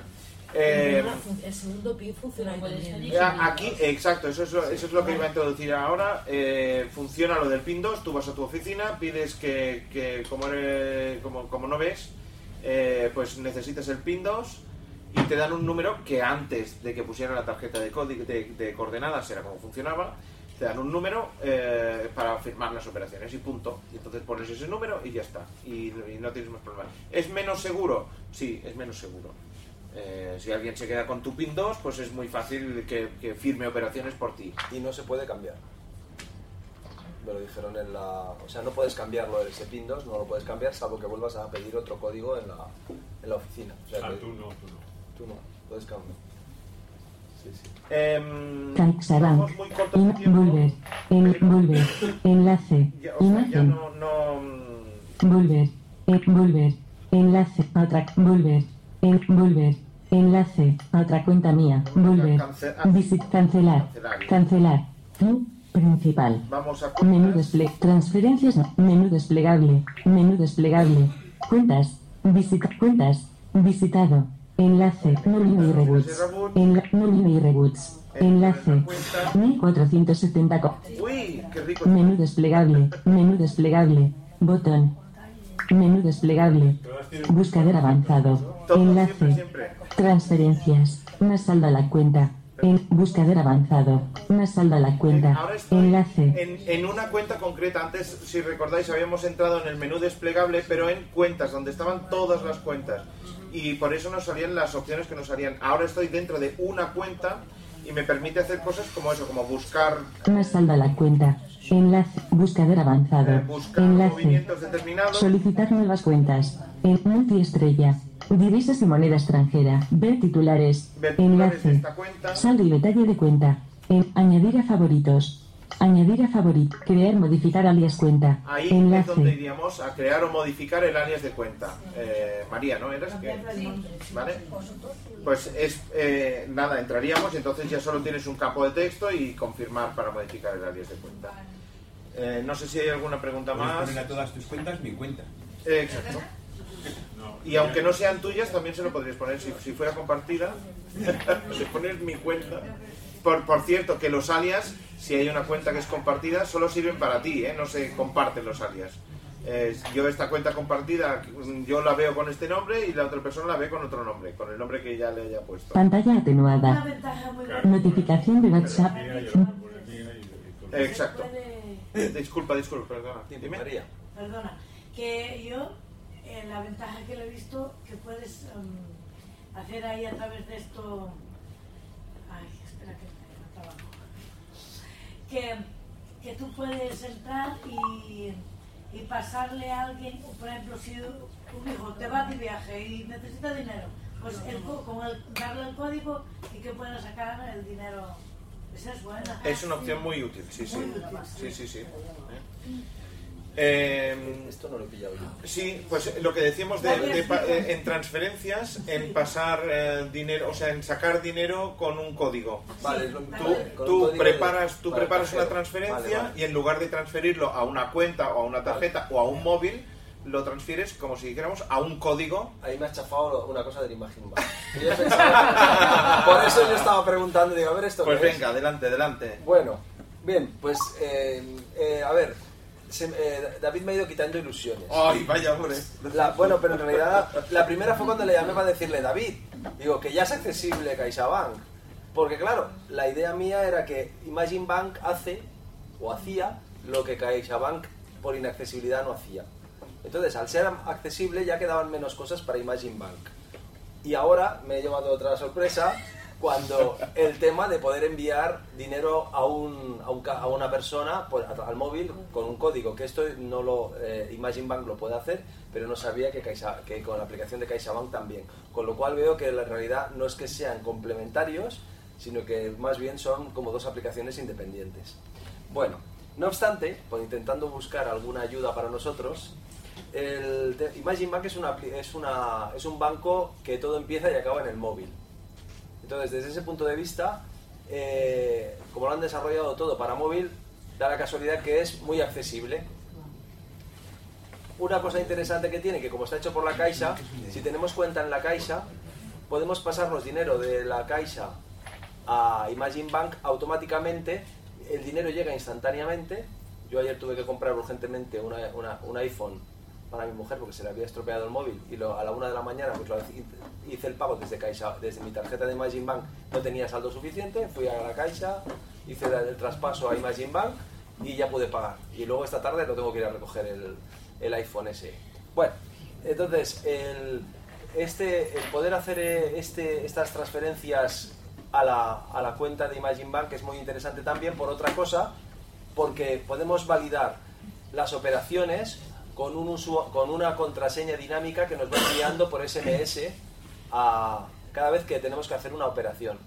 Eh, el segundo PIN funciona Aquí, exacto, eso es, lo, eso es lo que iba a introducir ahora. Eh, funciona lo del PIN 2, tú vas a tu oficina, pides que, que como, eres- como, como no ves, eh, pues necesitas el PIN 2 y te dan un número que antes de que pusieran la tarjeta de, de, de coordenadas era como funcionaba, te dan un número eh, para firmar las operaciones y punto. Y entonces pones ese número y ya está. Y, no tienes más problemas. ¿Es menos seguro? Sí, es menos seguro. Eh, si alguien se queda con tu PIN 2, pues es muy fácil que firme operaciones por ti. Y no se puede cambiar. Me lo dijeron en la... O sea, no puedes cambiarlo ese PIN 2, no lo puedes cambiar salvo que vuelvas a pedir otro código en la, en la oficina. O sea, Ah, que- tú no, tú no. Tú no, puedes cambiar. Sí, sí. CaixaBank. In- volver. En, volver. Enlace. ya, o sea, ya Imagen. no, no, Volver. Eh, volver. Enlace. A otra. Volver. En, volver. Enlace. A otra cuenta mía. Volver. ah, Visit. Cancelar. Cancelar. Cancelar. Fin. Principal. Vamos a Menú desple Transferencias. Menú desplegable. Menú desplegable. Cuentas. Visita. Cuentas. Visitado. Enlace. Nómina y reboots. Enla y reboots. Enlace. 1470. co- Uy, qué rico. Menú desplegable. Menú desplegable. Botón. Menú desplegable. Buscador avanzado. Enlace. Transferencias. Una saldo a la cuenta. En buscador avanzado. Una salda a la cuenta. Ahora estoy Enlace. en, en una cuenta concreta. Antes, si recordáis, habíamos entrado en el menú desplegable, pero en cuentas, donde estaban todas las cuentas. Y por eso nos salían las opciones que nos salían. Ahora estoy dentro de una cuenta y me permite hacer cosas como eso, como buscar Una salda a la cuenta. Enlace. Buscador avanzado. buscar Enlace. movimientos determinados. Solicitar nuevas cuentas. En multiestrella. Divisas y moneda extranjera. Ver titulares. Ver titulares de Enlace. esta cuenta. Saldo y detalle de cuenta. En añadir a favoritos. Añadir a favorit. Crear, modificar alias cuenta. Ahí es donde iríamos a crear o modificar el alias de cuenta. Eh, María, ¿no eras? que ¿Vale? Pues es eh, nada, entraríamos y entonces ya solo tienes un campo de texto y confirmar para modificar el alias de cuenta. Eh, no sé si hay alguna pregunta más. poner a todas tus cuentas mi cuenta. Eh, exacto. Y aunque no sean tuyas, también se lo podrías poner. Si, si fuera compartida, *laughs* le pones mi cuenta. Por, por cierto, que los alias, si hay una cuenta que es compartida, solo sirven para ti, ¿eh? no se comparten los alias. Eh, yo esta cuenta compartida, yo la veo con este nombre y la otra persona la ve con otro nombre, con el nombre que ya le haya puesto. Pantalla atenuada. Notificación de WhatsApp. Exacto. Eh, disculpa, disculpa, perdona. Dime. María. Perdona, que yo, eh, la ventaja que le he visto, que puedes em, hacer ahí a través de esto. Ay, espera que me trabajo. Que, que tú puedes entrar y, y pasarle a alguien, por ejemplo, si un hijo te va de viaje y necesita dinero, pues el, co- con el, darle el código y que pueda sacar el dinero. Esa es buena. Es una opción muy útil, sí, sí. Útil, Sí, sí, sí. Eh, Esto no lo he pillado yo. Sí, pues lo que decíamos de, de eh, en transferencias, en pasar eh, dinero, o sea, en sacar dinero con un código. Vale, es lo- tú vale, tú código preparas, tú de- para preparas una transferencia Vale, vale. y en lugar de transferirlo a una cuenta o a una tarjeta o a un móvil, lo transfieres como si dijéramos a un código. Ahí me ha chafado una cosa. Y *laughs* yo pensaba- Por eso yo estaba preguntando, digo, a ver esto Pues es. venga, adelante, adelante. Bueno, bien, pues eh, eh, a ver, se- eh, David me ha ido quitando ilusiones. Ay, vaya hombre. La- bueno, pero en realidad la primera fue cuando le llamé para decirle, David, digo, que ya es accesible CaixaBank. Porque claro, la idea mía era que Imagine Bank hace o hacía lo que CaixaBank por inaccesibilidad no hacía. Entonces, al ser accesible ya quedaban menos cosas para Imagine Bank. Y ahora me he llevado otra sorpresa cuando el tema de poder enviar dinero a, un, a, un a una persona al móvil con un código, que esto no lo eh, Imagine Bank lo puede hacer, pero no sabía que, Caixa- que con la aplicación de CaixaBank también. Con lo cual veo que la realidad no es que sean complementarios, sino que más bien son como dos aplicaciones independientes. Bueno, no obstante, por intentando buscar alguna ayuda para nosotros, el Imagine Bank es, una, es, una, es un banco que todo empieza y acaba en el móvil. Entonces, desde ese punto de vista, eh, como lo han desarrollado todo para móvil, da la casualidad que es muy accesible. Una cosa interesante que tiene, que como está hecho por la Caixa, si tenemos cuenta en la Caixa, podemos pasarnos dinero de la Caixa a Imagine Bank automáticamente, el dinero llega instantáneamente. Yo ayer tuve que comprar urgentemente un iPhone para mi mujer porque se le había estropeado el móvil y lo- a la una de la mañana pues lo hice el pago desde Caixa, desde mi tarjeta de Imagine Bank, no tenía saldo suficiente, fui a la Caixa, hice el, el traspaso a Imagine Bank y ya pude pagar. Y luego esta tarde lo tengo que ir a recoger el, el iPhone ese. Bueno, entonces el, este, el poder hacer eh, este, estas transferencias a la, a la cuenta de Imagine Bank es muy interesante también por otra cosa, porque podemos validar las operaciones con, un con una contraseña dinámica que nos va enviando por SMS a, cada vez que tenemos que hacer una operación.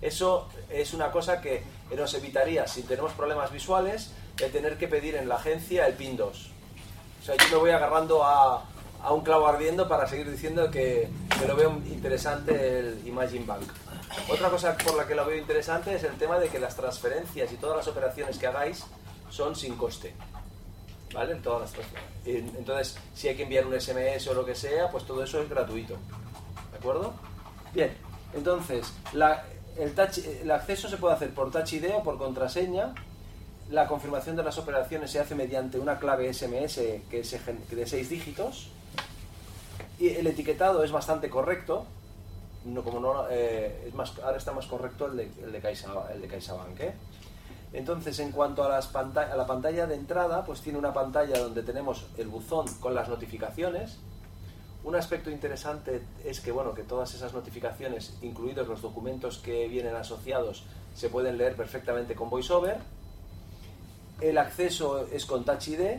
Eso es una cosa que nos evitaría, si tenemos problemas visuales, el tener que pedir en la agencia el PIN 2. O sea, yo me voy agarrando a, a un clavo ardiendo para seguir diciendo que, que lo veo interesante el Imagine Bank. Otra cosa por la que lo veo interesante es el tema de que las transferencias y todas las operaciones que hagáis son sin coste. ¿Vale? Todas las Entonces, si hay que enviar un SMS o lo que sea, pues todo eso es gratuito. ¿De acuerdo? Bien, entonces, el, acceso se puede hacer por Touch ID o por contraseña. La confirmación de las operaciones se hace mediante una clave SMS que gen- de seis dígitos. Y el etiquetado es bastante correcto. no, como no, eh, es más, ahora está más correcto el de, el de, Caixa, el de CaixaBank. ¿eh? Entonces, en cuanto a, las a la pantalla de entrada, pues tiene una pantalla donde tenemos el buzón con las notificaciones. Un aspecto interesante es que, bueno, que todas esas notificaciones, incluidos los documentos que vienen asociados, se pueden leer perfectamente con VoiceOver. El acceso es con Touch ID.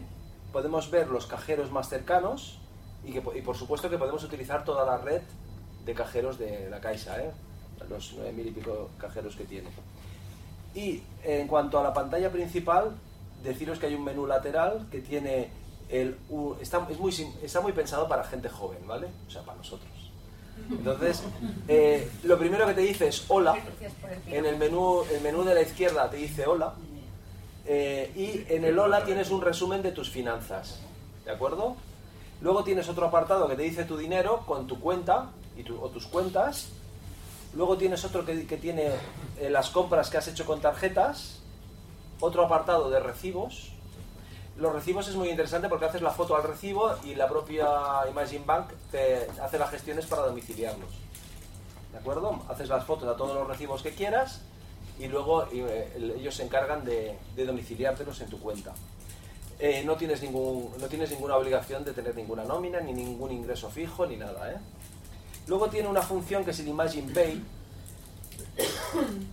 Podemos ver los cajeros más cercanos y, que, y por supuesto que podemos utilizar toda la red de cajeros de la Caixa, ¿eh? los nueve mil y pico cajeros que tiene. Y en cuanto a la pantalla principal, deciros que hay un menú lateral que tiene el está, es muy, está muy pensado para gente joven, ¿vale? O sea, para nosotros. Entonces, eh, lo primero que te dice es hola. En el menú, el menú de la izquierda te dice hola. eh, y en el hola tienes un resumen de tus finanzas. ¿De acuerdo? Luego tienes otro apartado que te dice tu dinero con tu cuenta y tu- o tus cuentas. Luego tienes otro que, tiene eh, las compras que has hecho con tarjetas. Otro apartado de recibos. Los recibos es muy interesante porque haces la foto al recibo y la propia Imagine Bank te hace las gestiones para domiciliarlos. ¿De acuerdo? Haces las fotos a todos los recibos que quieras y luego eh, el- ellos se encargan de, de domiciliártelos en tu cuenta. Eh, no, tienes ningún, no tienes ninguna obligación de tener ninguna nómina, ni ningún ingreso fijo, ni nada. ¿eh? Luego tiene una función que es el Imagine Pay,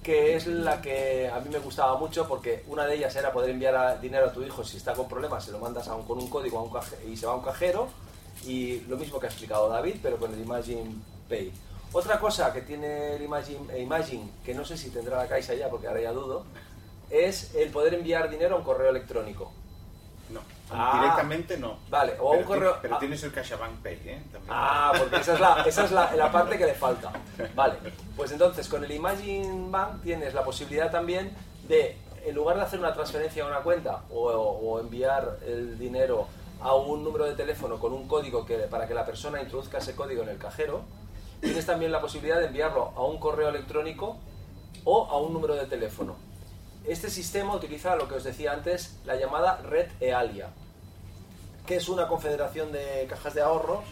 que es la que a mí me gustaba mucho porque una de ellas era poder enviar dinero a tu hijo si está con problemas, se lo mandas a con un código y se va a un cajero y lo mismo que ha explicado David, pero con el Imagine Pay. Otra cosa que tiene el Imagine, eh, Imagine, que no sé si tendrá la Caixa ya porque ahora ya dudo, es el poder enviar dinero a un correo electrónico. Ah. directamente no. Vale, o a un Pero ti- correo... Pero ah, tienes el CaixaBank Pay, ¿eh? También. Ah, porque esa es, la, esa es la, la parte que le falta. *laughs* Vale, pues entonces con el Imagine Bank tienes la posibilidad también de, en lugar de hacer una transferencia a una cuenta o, o enviar el dinero a un número de teléfono con un código que, para que la persona introduzca ese código en el cajero, tienes también la posibilidad de enviarlo a un correo electrónico o a un número de teléfono. Este sistema utiliza lo que os decía antes, la llamada red EALIA, que es una confederación de cajas de ahorro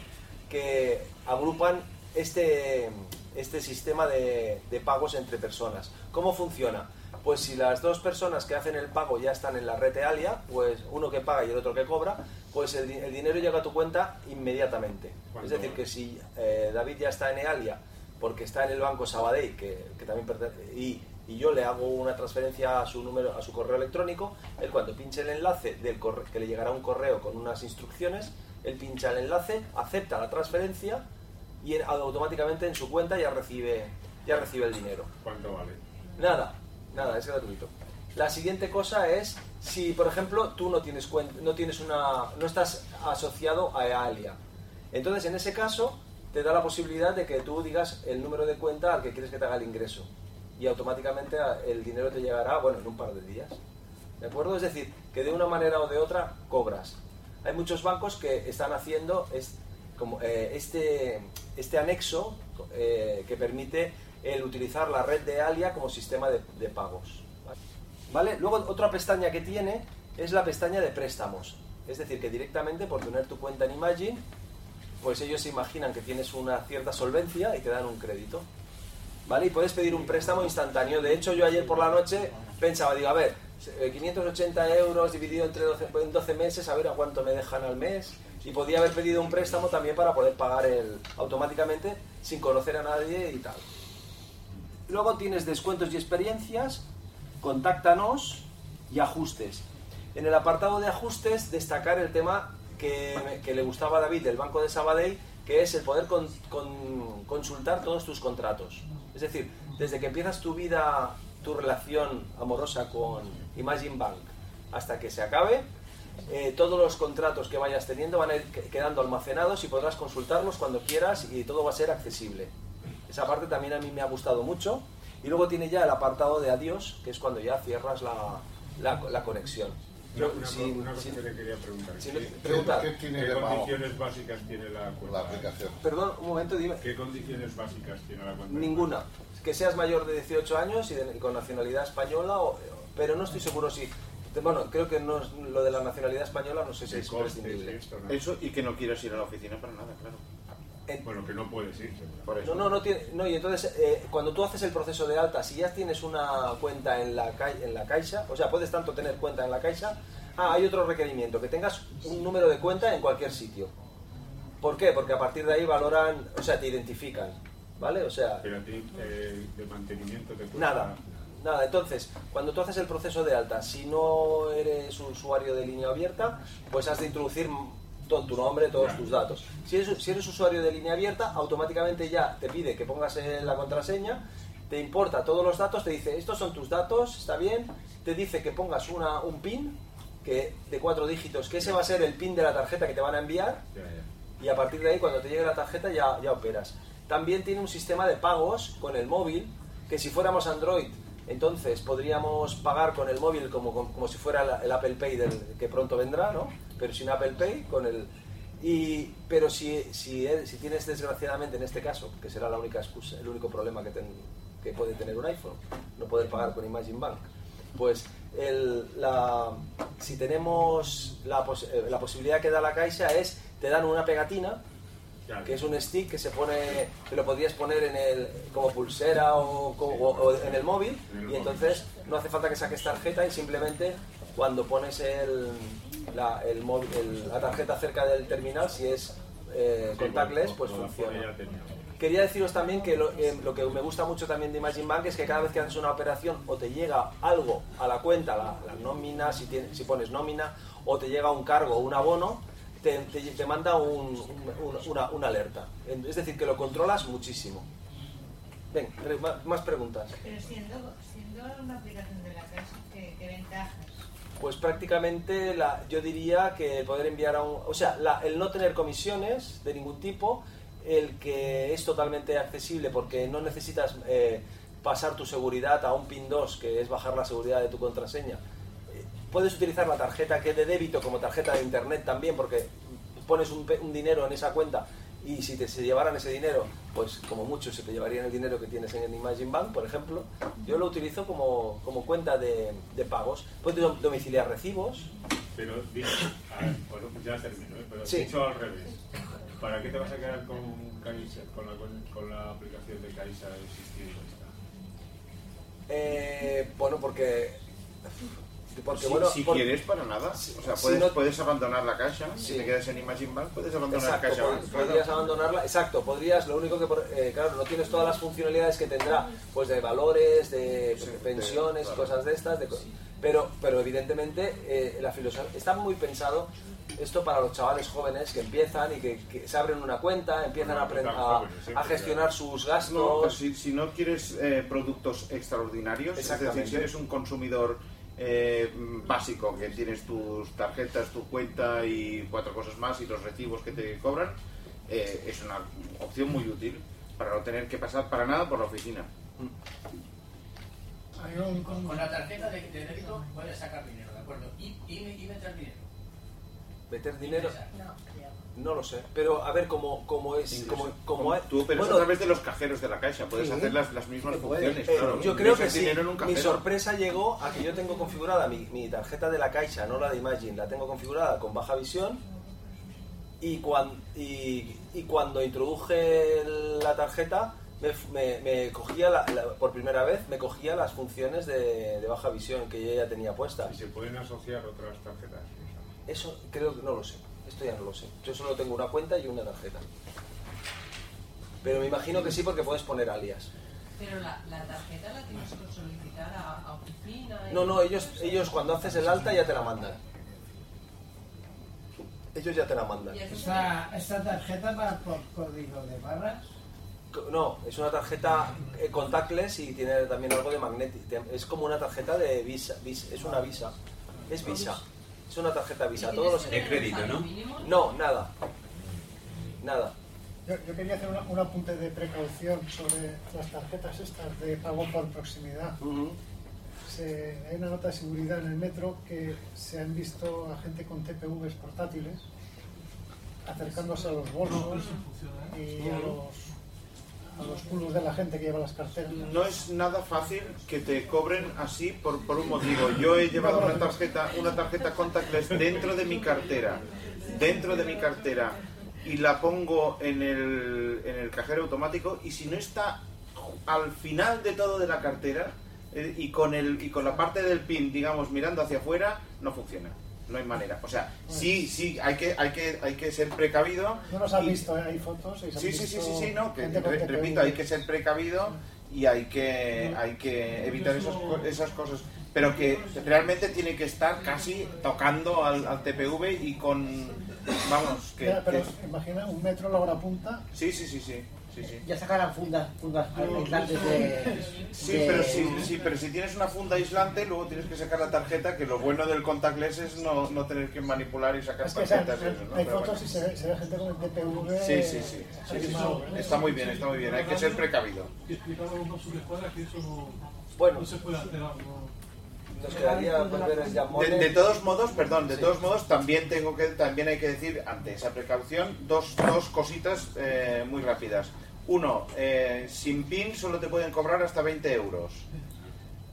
que agrupan este, este sistema de, de pagos entre personas. ¿Cómo funciona? Pues si las dos personas que hacen el pago ya están en la red EALIA, pues uno que paga y el otro que cobra, pues el, di- el dinero llega a tu cuenta inmediatamente. Es ¿Cuánto decir, que si eh, David ya está en EALIA porque está en el banco Sabadell, que, que también pertenece, y, y yo le hago una transferencia a su número, a su correo electrónico, él cuando pinche el enlace del corre- que le llegará un correo con unas instrucciones, él pincha el enlace, acepta la transferencia y en- automáticamente en su cuenta ya recibe, ya recibe el dinero. ¿Cuánto vale? Nada, nada, es gratuito. La siguiente cosa es si, por ejemplo, tú no tienes cuen- no tienes una, no estás asociado a EALIA. Entonces, en ese caso, te da la posibilidad de que tú digas el número de cuenta al que quieres que te haga el ingreso y automáticamente el dinero te llegará, bueno, en un par de días. ¿De acuerdo? Es decir, que de una manera o de otra cobras. Hay muchos bancos que están haciendo es- como, eh, este, este anexo eh, que permite el utilizar la red de Alia como sistema de, de pagos. ¿Vale? Luego otra pestaña que tiene es la pestaña de préstamos. Es decir, que directamente por tener tu cuenta en Imagine, pues ellos se imaginan que tienes una cierta solvencia y te dan un crédito. ¿Vale? Y puedes pedir un préstamo instantáneo. De hecho, yo ayer por la noche pensaba, digo, a ver, eh, 580 euros dividido entre 12, en 12 meses, a ver a cuánto me dejan al mes. Y podía haber pedido un préstamo también para poder pagar el, automáticamente sin conocer a nadie y tal. Luego tienes descuentos y experiencias, contáctanos y ajustes. En el apartado de ajustes, destacar el tema que, que le gustaba a David del Banco de Sabadell, que es el poder con- consultar todos tus contratos. Es decir, desde que empiezas tu vida, tu relación amorosa con Imagine Bank hasta que se acabe, eh, todos los contratos que vayas teniendo van a ir que- quedando almacenados y podrás consultarlos cuando quieras y todo va a ser accesible. Esa parte también a mí me ha gustado mucho. Y luego tiene ya el apartado de adiós, que es cuando ya cierras la conexión. Una, Yo, una- sin- una cosa sin- que te quería preguntar. sin- ¿Qué, preguntar. ¿qué, condiciones básicas tiene la cuenta? La aplicación. Perdón, un momento, dime. ¿Qué condiciones básicas tiene la cuenta? Ninguna. Que seas mayor de 18 años y, de- y con nacionalidad española, o- pero no estoy seguro si... Bueno, creo que no es- lo de la nacionalidad española no sé si es imprescindible. Eso y que no quieras ir a la oficina para nada, claro. Bueno, que no puedes ir, Por No, no, no tiene. No, y entonces, eh, cuando tú haces el proceso de alta, si ya tienes una cuenta en la, ca- en la Caixa, o sea, puedes tanto tener cuenta en la Caixa. Ah, hay otro requerimiento, que tengas un número de cuenta en cualquier sitio. ¿Por qué? Porque a partir de ahí valoran, o sea, te identifican, ¿vale? O sea, Pero a ti eh, de mantenimiento te cuesta... Nada, nada. Entonces, cuando tú haces el proceso de alta, si no eres usuario de línea abierta, pues has de introducir todo tu nombre, todos tus datos. Si eres, si eres usuario de línea abierta, automáticamente ya te pide que pongas la contraseña, te importa todos los datos, te dice, estos son tus datos, está bien, te dice que pongas una, un PIN que, de cuatro dígitos, que ese va a ser el PIN de la tarjeta que te van a enviar, y a partir de ahí cuando te llegue la tarjeta ya, ya operas. También tiene un sistema de pagos con el móvil, que si fuéramos Android, entonces podríamos pagar con el móvil como, como, si fuera el Apple Pay del, que pronto vendrá, ¿no? Pero sin Apple Pay, con el... Y, pero si, si, si tienes desgraciadamente en este caso, que será la única excusa, el único problema que, ten- que puede tener un iPhone, no poder pagar con Imagine Bank, pues el- la, si tenemos la, pos- eh, la posibilidad que da la Caixa es, te dan una pegatina, que es un stick que se pone, que lo podrías poner en el, como pulsera o, o- o en el móvil, y entonces no hace falta que saques tarjeta y simplemente cuando pones el, la, el móvil- el- la tarjeta cerca del terminal, si es eh, contactless, pues funciona. Quería deciros también que lo, eh, lo que me gusta mucho también de Imagine Bank es que cada vez que haces una operación o te llega algo a la cuenta, la, la nómina, si, tienes- si pones nómina, o te llega un cargo o un abono, te, te- te manda un- un- una, una alerta. Es decir, que lo controlas muchísimo. Ven, más preguntas. Pero siendo, siendo una aplicación de la casa, ¿qué, qué ventajas? Pues prácticamente la, yo diría que poder enviar a un... O sea, la- el no tener comisiones de ningún tipo, el que es totalmente accesible porque no necesitas eh, pasar tu seguridad a un PIN 2, que es bajar la seguridad de tu contraseña. Puedes utilizar la tarjeta que es de débito como tarjeta de internet también porque pones un, dinero en esa cuenta y si te se llevaran ese dinero, pues como mucho se te llevarían el dinero que tienes en el Imagine Bank, por ejemplo. Yo lo utilizo como, como cuenta de, de pagos. Puedes dom- domiciliar recibos. Pero dicho, a ver, bueno, ya termino, ¿eh? pero Sí. dicho al revés, ¿para qué te vas a quedar con Caixa, con la, con la aplicación de Caixa existiendo esta? Eh, bueno, porque... porque si, bueno, si por- quieres, para nada. O sea, si puedes, no- puedes abandonar la. Sí. Si te quedas en Imagine Bank, puedes abandonar Exacto, pod- Bank. podrías abandonarla, exacto, podrías, lo único que, por- eh, claro, no tienes todas las funcionalidades que tendrá, pues de valores, de pensiones, claro. cosas de estas, de pero, pero evidentemente eh, la filosofía, está muy pensado esto para los chavales jóvenes que empiezan y que, que se abren una cuenta, empiezan a, a- jóvenes, a gestionar sus gastos. Si, si no quieres eh, productos extraordinarios, es decir, si eres un consumidor eh, mm, básico, que tienes tus tarjetas, tu cuenta y cuatro cosas más y los recibos que te cobran, eh, es una opción muy útil para no tener que pasar para nada por la oficina. Con, con la tarjeta de, de débito puedes sacar dinero, ¿de acuerdo? Y, y, y meter dinero. Meter dinero, No, no lo sé, pero a ver cómo, cómo es, como, como Tú operas bueno, a través de los cajeros de la caixa, puedes Sí. hacer las, las mismas funciones. Eh, claro. yo creo que sí. Mi sorpresa llegó a que yo tengo configurada mi, mi tarjeta de la Caixa, no la de Imagine, la tengo configurada con baja visión y, cuan- y, y cuando introduje la tarjeta me- me cogía, la- la- por primera vez, me cogía las funciones de, de baja visión que yo ya tenía puestas. ¿Y se pueden asociar otras tarjetas? Eso creo que no lo sé, esto ya no lo sé. Yo solo tengo una cuenta y una tarjeta. Pero me imagino que sí porque puedes poner alias. Pero la, la tarjeta la tienes que solicitar a, a oficina. No, no, ellos, ellos cuando haces el alta ya te la mandan. Ellos ya te la mandan. Esta, esta tarjeta va por código de barras. No, es una tarjeta eh, contactless y tiene también algo de magnético. Es como una tarjeta de visa, visa- es una visa. Es visa. Es una tarjeta visa. Todos los... De crédito, ¿no? No, nada. Nada. Yo, yo quería hacer una- un apunte de precaución sobre las tarjetas estas de pago por proximidad. Se- hay una nota de seguridad en el metro que se han visto a gente con TPVs portátiles acercándose a los bolsos y a los, a los culos de la gente que lleva las carteras. No es nada fácil que te cobren así por, por un motivo. Yo he llevado una tarjeta, una tarjeta contactless dentro de mi cartera, dentro de mi cartera, y la pongo en el, en el cajero automático y si no está al final de todo de la cartera eh, y con el y con la parte del pin digamos mirando hacia afuera no funciona no hay manera o sea sí sí hay que hay que hay que ser precavido No nos han y- visto, ¿eh? hay fotos. Sí, sí, sí, sí, sí, no, que re- repito, hay que ser precavido y hay que, hay que evitar esos co- esas cosas. Pero que realmente tiene que estar casi tocando al, al TPV y con, vamos, que... Pero que- imagina un metro la hora punta. sí, sí, sí, sí, sí, sí. Ya sacarán fundas, fundas aislantes de. Sí, de- pero si, sí, pero si tienes una funda aislante, luego tienes que sacar la tarjeta, que lo bueno del contactless es no, no tener que manipular y sacar Es que sea, tarjetas eso, ¿no? hay Pero fotos bueno. y se ve, se ve gente con el TPV. Sí, sí, sí, sí, sí, sí, animado, ¿eh? está muy bien, está muy bien, hay que ser precavido. Y explicaba a los subescuadras que eso no, Bueno. no se puede hacer. No. Nos quedaría ver el De, llamone. de todos modos, perdón, de todos modos también tengo que también hay que decir ante esa precaución dos, dos cositas eh, muy rápidas. Uno, eh, sin PIN solo te pueden cobrar hasta 20 euros.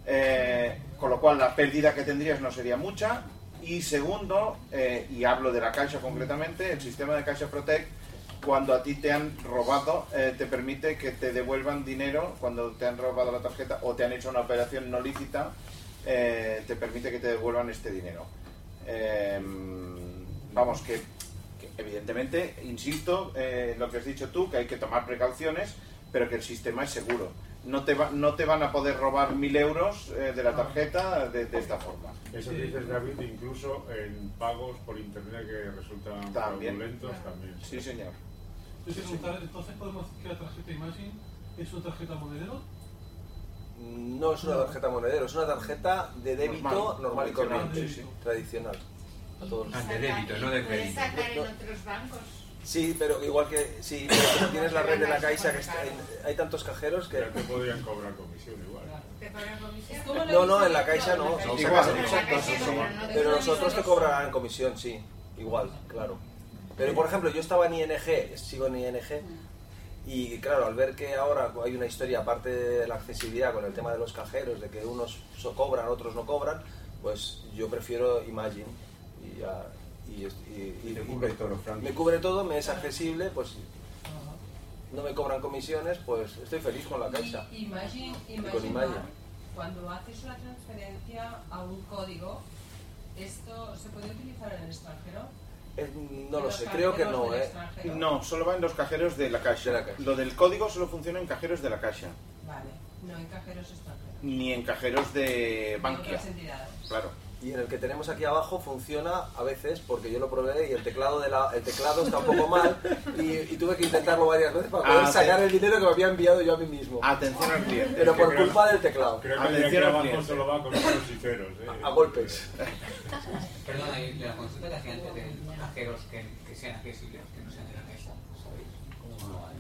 Eh, con lo cual la pérdida que tendrías no sería mucha. Y segundo, eh, y hablo de la Caixa concretamente, el sistema de Caixa Protect, cuando a ti te han robado, te permite que te devuelvan dinero cuando te han robado la tarjeta o te han hecho una operación no lícita, te permite que te devuelvan este dinero. Vamos, que evidentemente, insisto, eh, lo que has dicho tú, que hay que tomar precauciones, pero que el sistema es seguro. No te, va- no te van a poder robar mil euros eh, de la tarjeta de, de esta forma. Eso que dices, David, incluso en pagos por internet que resultan También. fraudulentos también. Sí, señor. Entonces podemos decir que la tarjeta Imagine es una tarjeta monedero. No es una tarjeta monedero, es una tarjeta de débito Normal, normal, y tradicional, corriente. sí, sí. Tradicional. A todos. Ah, de débito, no de crédito. sacar en otros bancos. Sí, pero igual que sí, pero tienes la red de la Caixa, que está hay tantos cajeros que... Ya te podrían cobrar comisión igual. ¿Te pagan comisión? No, no, en la Caixa no. Igual, pero Pero nosotros te cobrarán comisión, sí. Igual, claro. Pero por ejemplo, yo estaba en ING, sigo en ING, y claro, al ver que ahora hay una historia, aparte de la accesibilidad con el tema de los cajeros, de que unos so- cobran, otros no cobran, pues yo prefiero Imagine. Y, ya- y, y- y- Te y cubre me- cubre todo, me es accesible, pues no me cobran comisiones, pues estoy feliz con la Caixa. Y Imagine, con Imagine Imagine. Bar, cuando haces una transferencia a un código, ¿esto se puede utilizar en el extranjero? Eh, no lo sé, creo que no, ¿eh? No, solo va en los cajeros de la Caixa. De la Caixa. Lo del código solo funciona en cajeros de la Caixa, Vale, no en cajeros extranjeros. ni en cajeros de Bankia. otras entidades. Claro. Y en el que tenemos aquí abajo funciona a veces porque yo lo probé y el teclado de la, el teclado está un poco mal y, y tuve que intentarlo varias veces para poder Ah, sacar el dinero que me había enviado yo a mí mismo. Atención al cliente. Pero por creo- culpa del teclado. Creo que de Atención al abajo cliente. solo va con unos y ceros. ¿eh? A, a golpes. Perdona, y la consulta que hacía antes de cajeros que, que sean accesibles, que no sean de la caixa, ¿sabéis? ¿Cómo lo vais?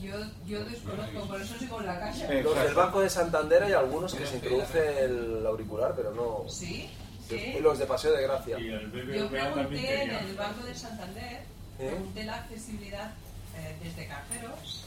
Yo, yo desconozco, por eso sigo en la caja. Eh, Los del. Banco de Santander hay algunos que se introduce el auricular, pero no. ¿Sí? Y ¿Sí? los de Paseo de Gracia. Y el Yo pregunté en el Banco de Santander, ¿Eh? pregunté la accesibilidad eh, desde cajeros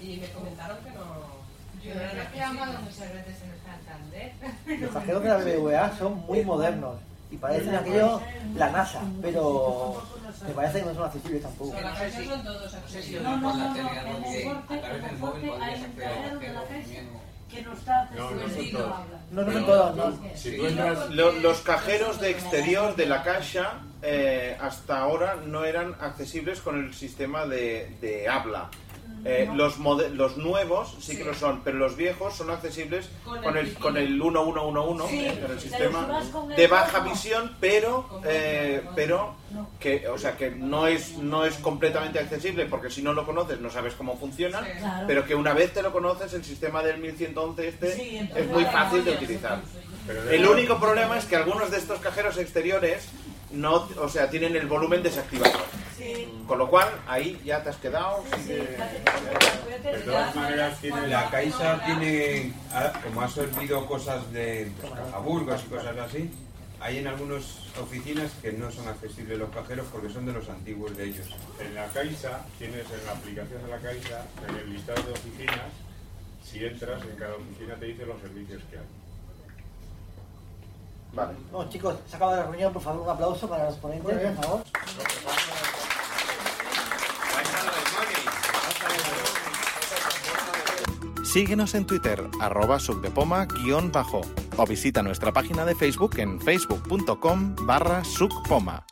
y me comentaron que no. Yo he reclamado muchas veces en el Santander. *laughs* Los cajeros de la BBVA son muy modernos y parecen aquello la NASA, pero me parece que no son accesibles tampoco. Los cajeros son todos accesibles. No, no, Por la no, tele, no, algo en que el corte, que no está No, no accesible son y no todos. habla. No, no son todos, no. Si tú entras, Lo- los cajeros de exterior de la Caixa eh, hasta ahora no eran accesibles con el sistema de, de habla. Eh, los, mode- los nuevos sí, que lo son, pero los viejos son accesibles Con con el el, con el 1111, Sí, eh, con el sistema el de baja visión, pero eh, pero No. que o sea que no es no es completamente accesible porque si no lo conoces no sabes cómo funciona. Claro. pero que una vez te lo conoces el sistema del 1111 este Sí, es muy fácil de utilizar. pero El único problema es que algunos de estos cajeros exteriores no, o sea, tienen el volumen desactivado. Sí, Con lo cual, ahí ya te has quedado. sí, sigue- De todas maneras, tiene La Caixa tiene, ah, como ha servido cosas de pues, cajaburgos y cosas así, hay en algunas oficinas que no son accesibles los cajeros porque son de los antiguos de ellos. En la Caixa, tienes en la aplicación de la Caixa, en el listado de oficinas, si entras, en cada oficina te dice los servicios que hay. Vale. Bueno, chicos, se acaba la reunión, por favor, un aplauso para los ponentes, por favor. Síguenos en Twitter, arroba subdepoma- o visita nuestra página de Facebook en facebook.com barra subpoma.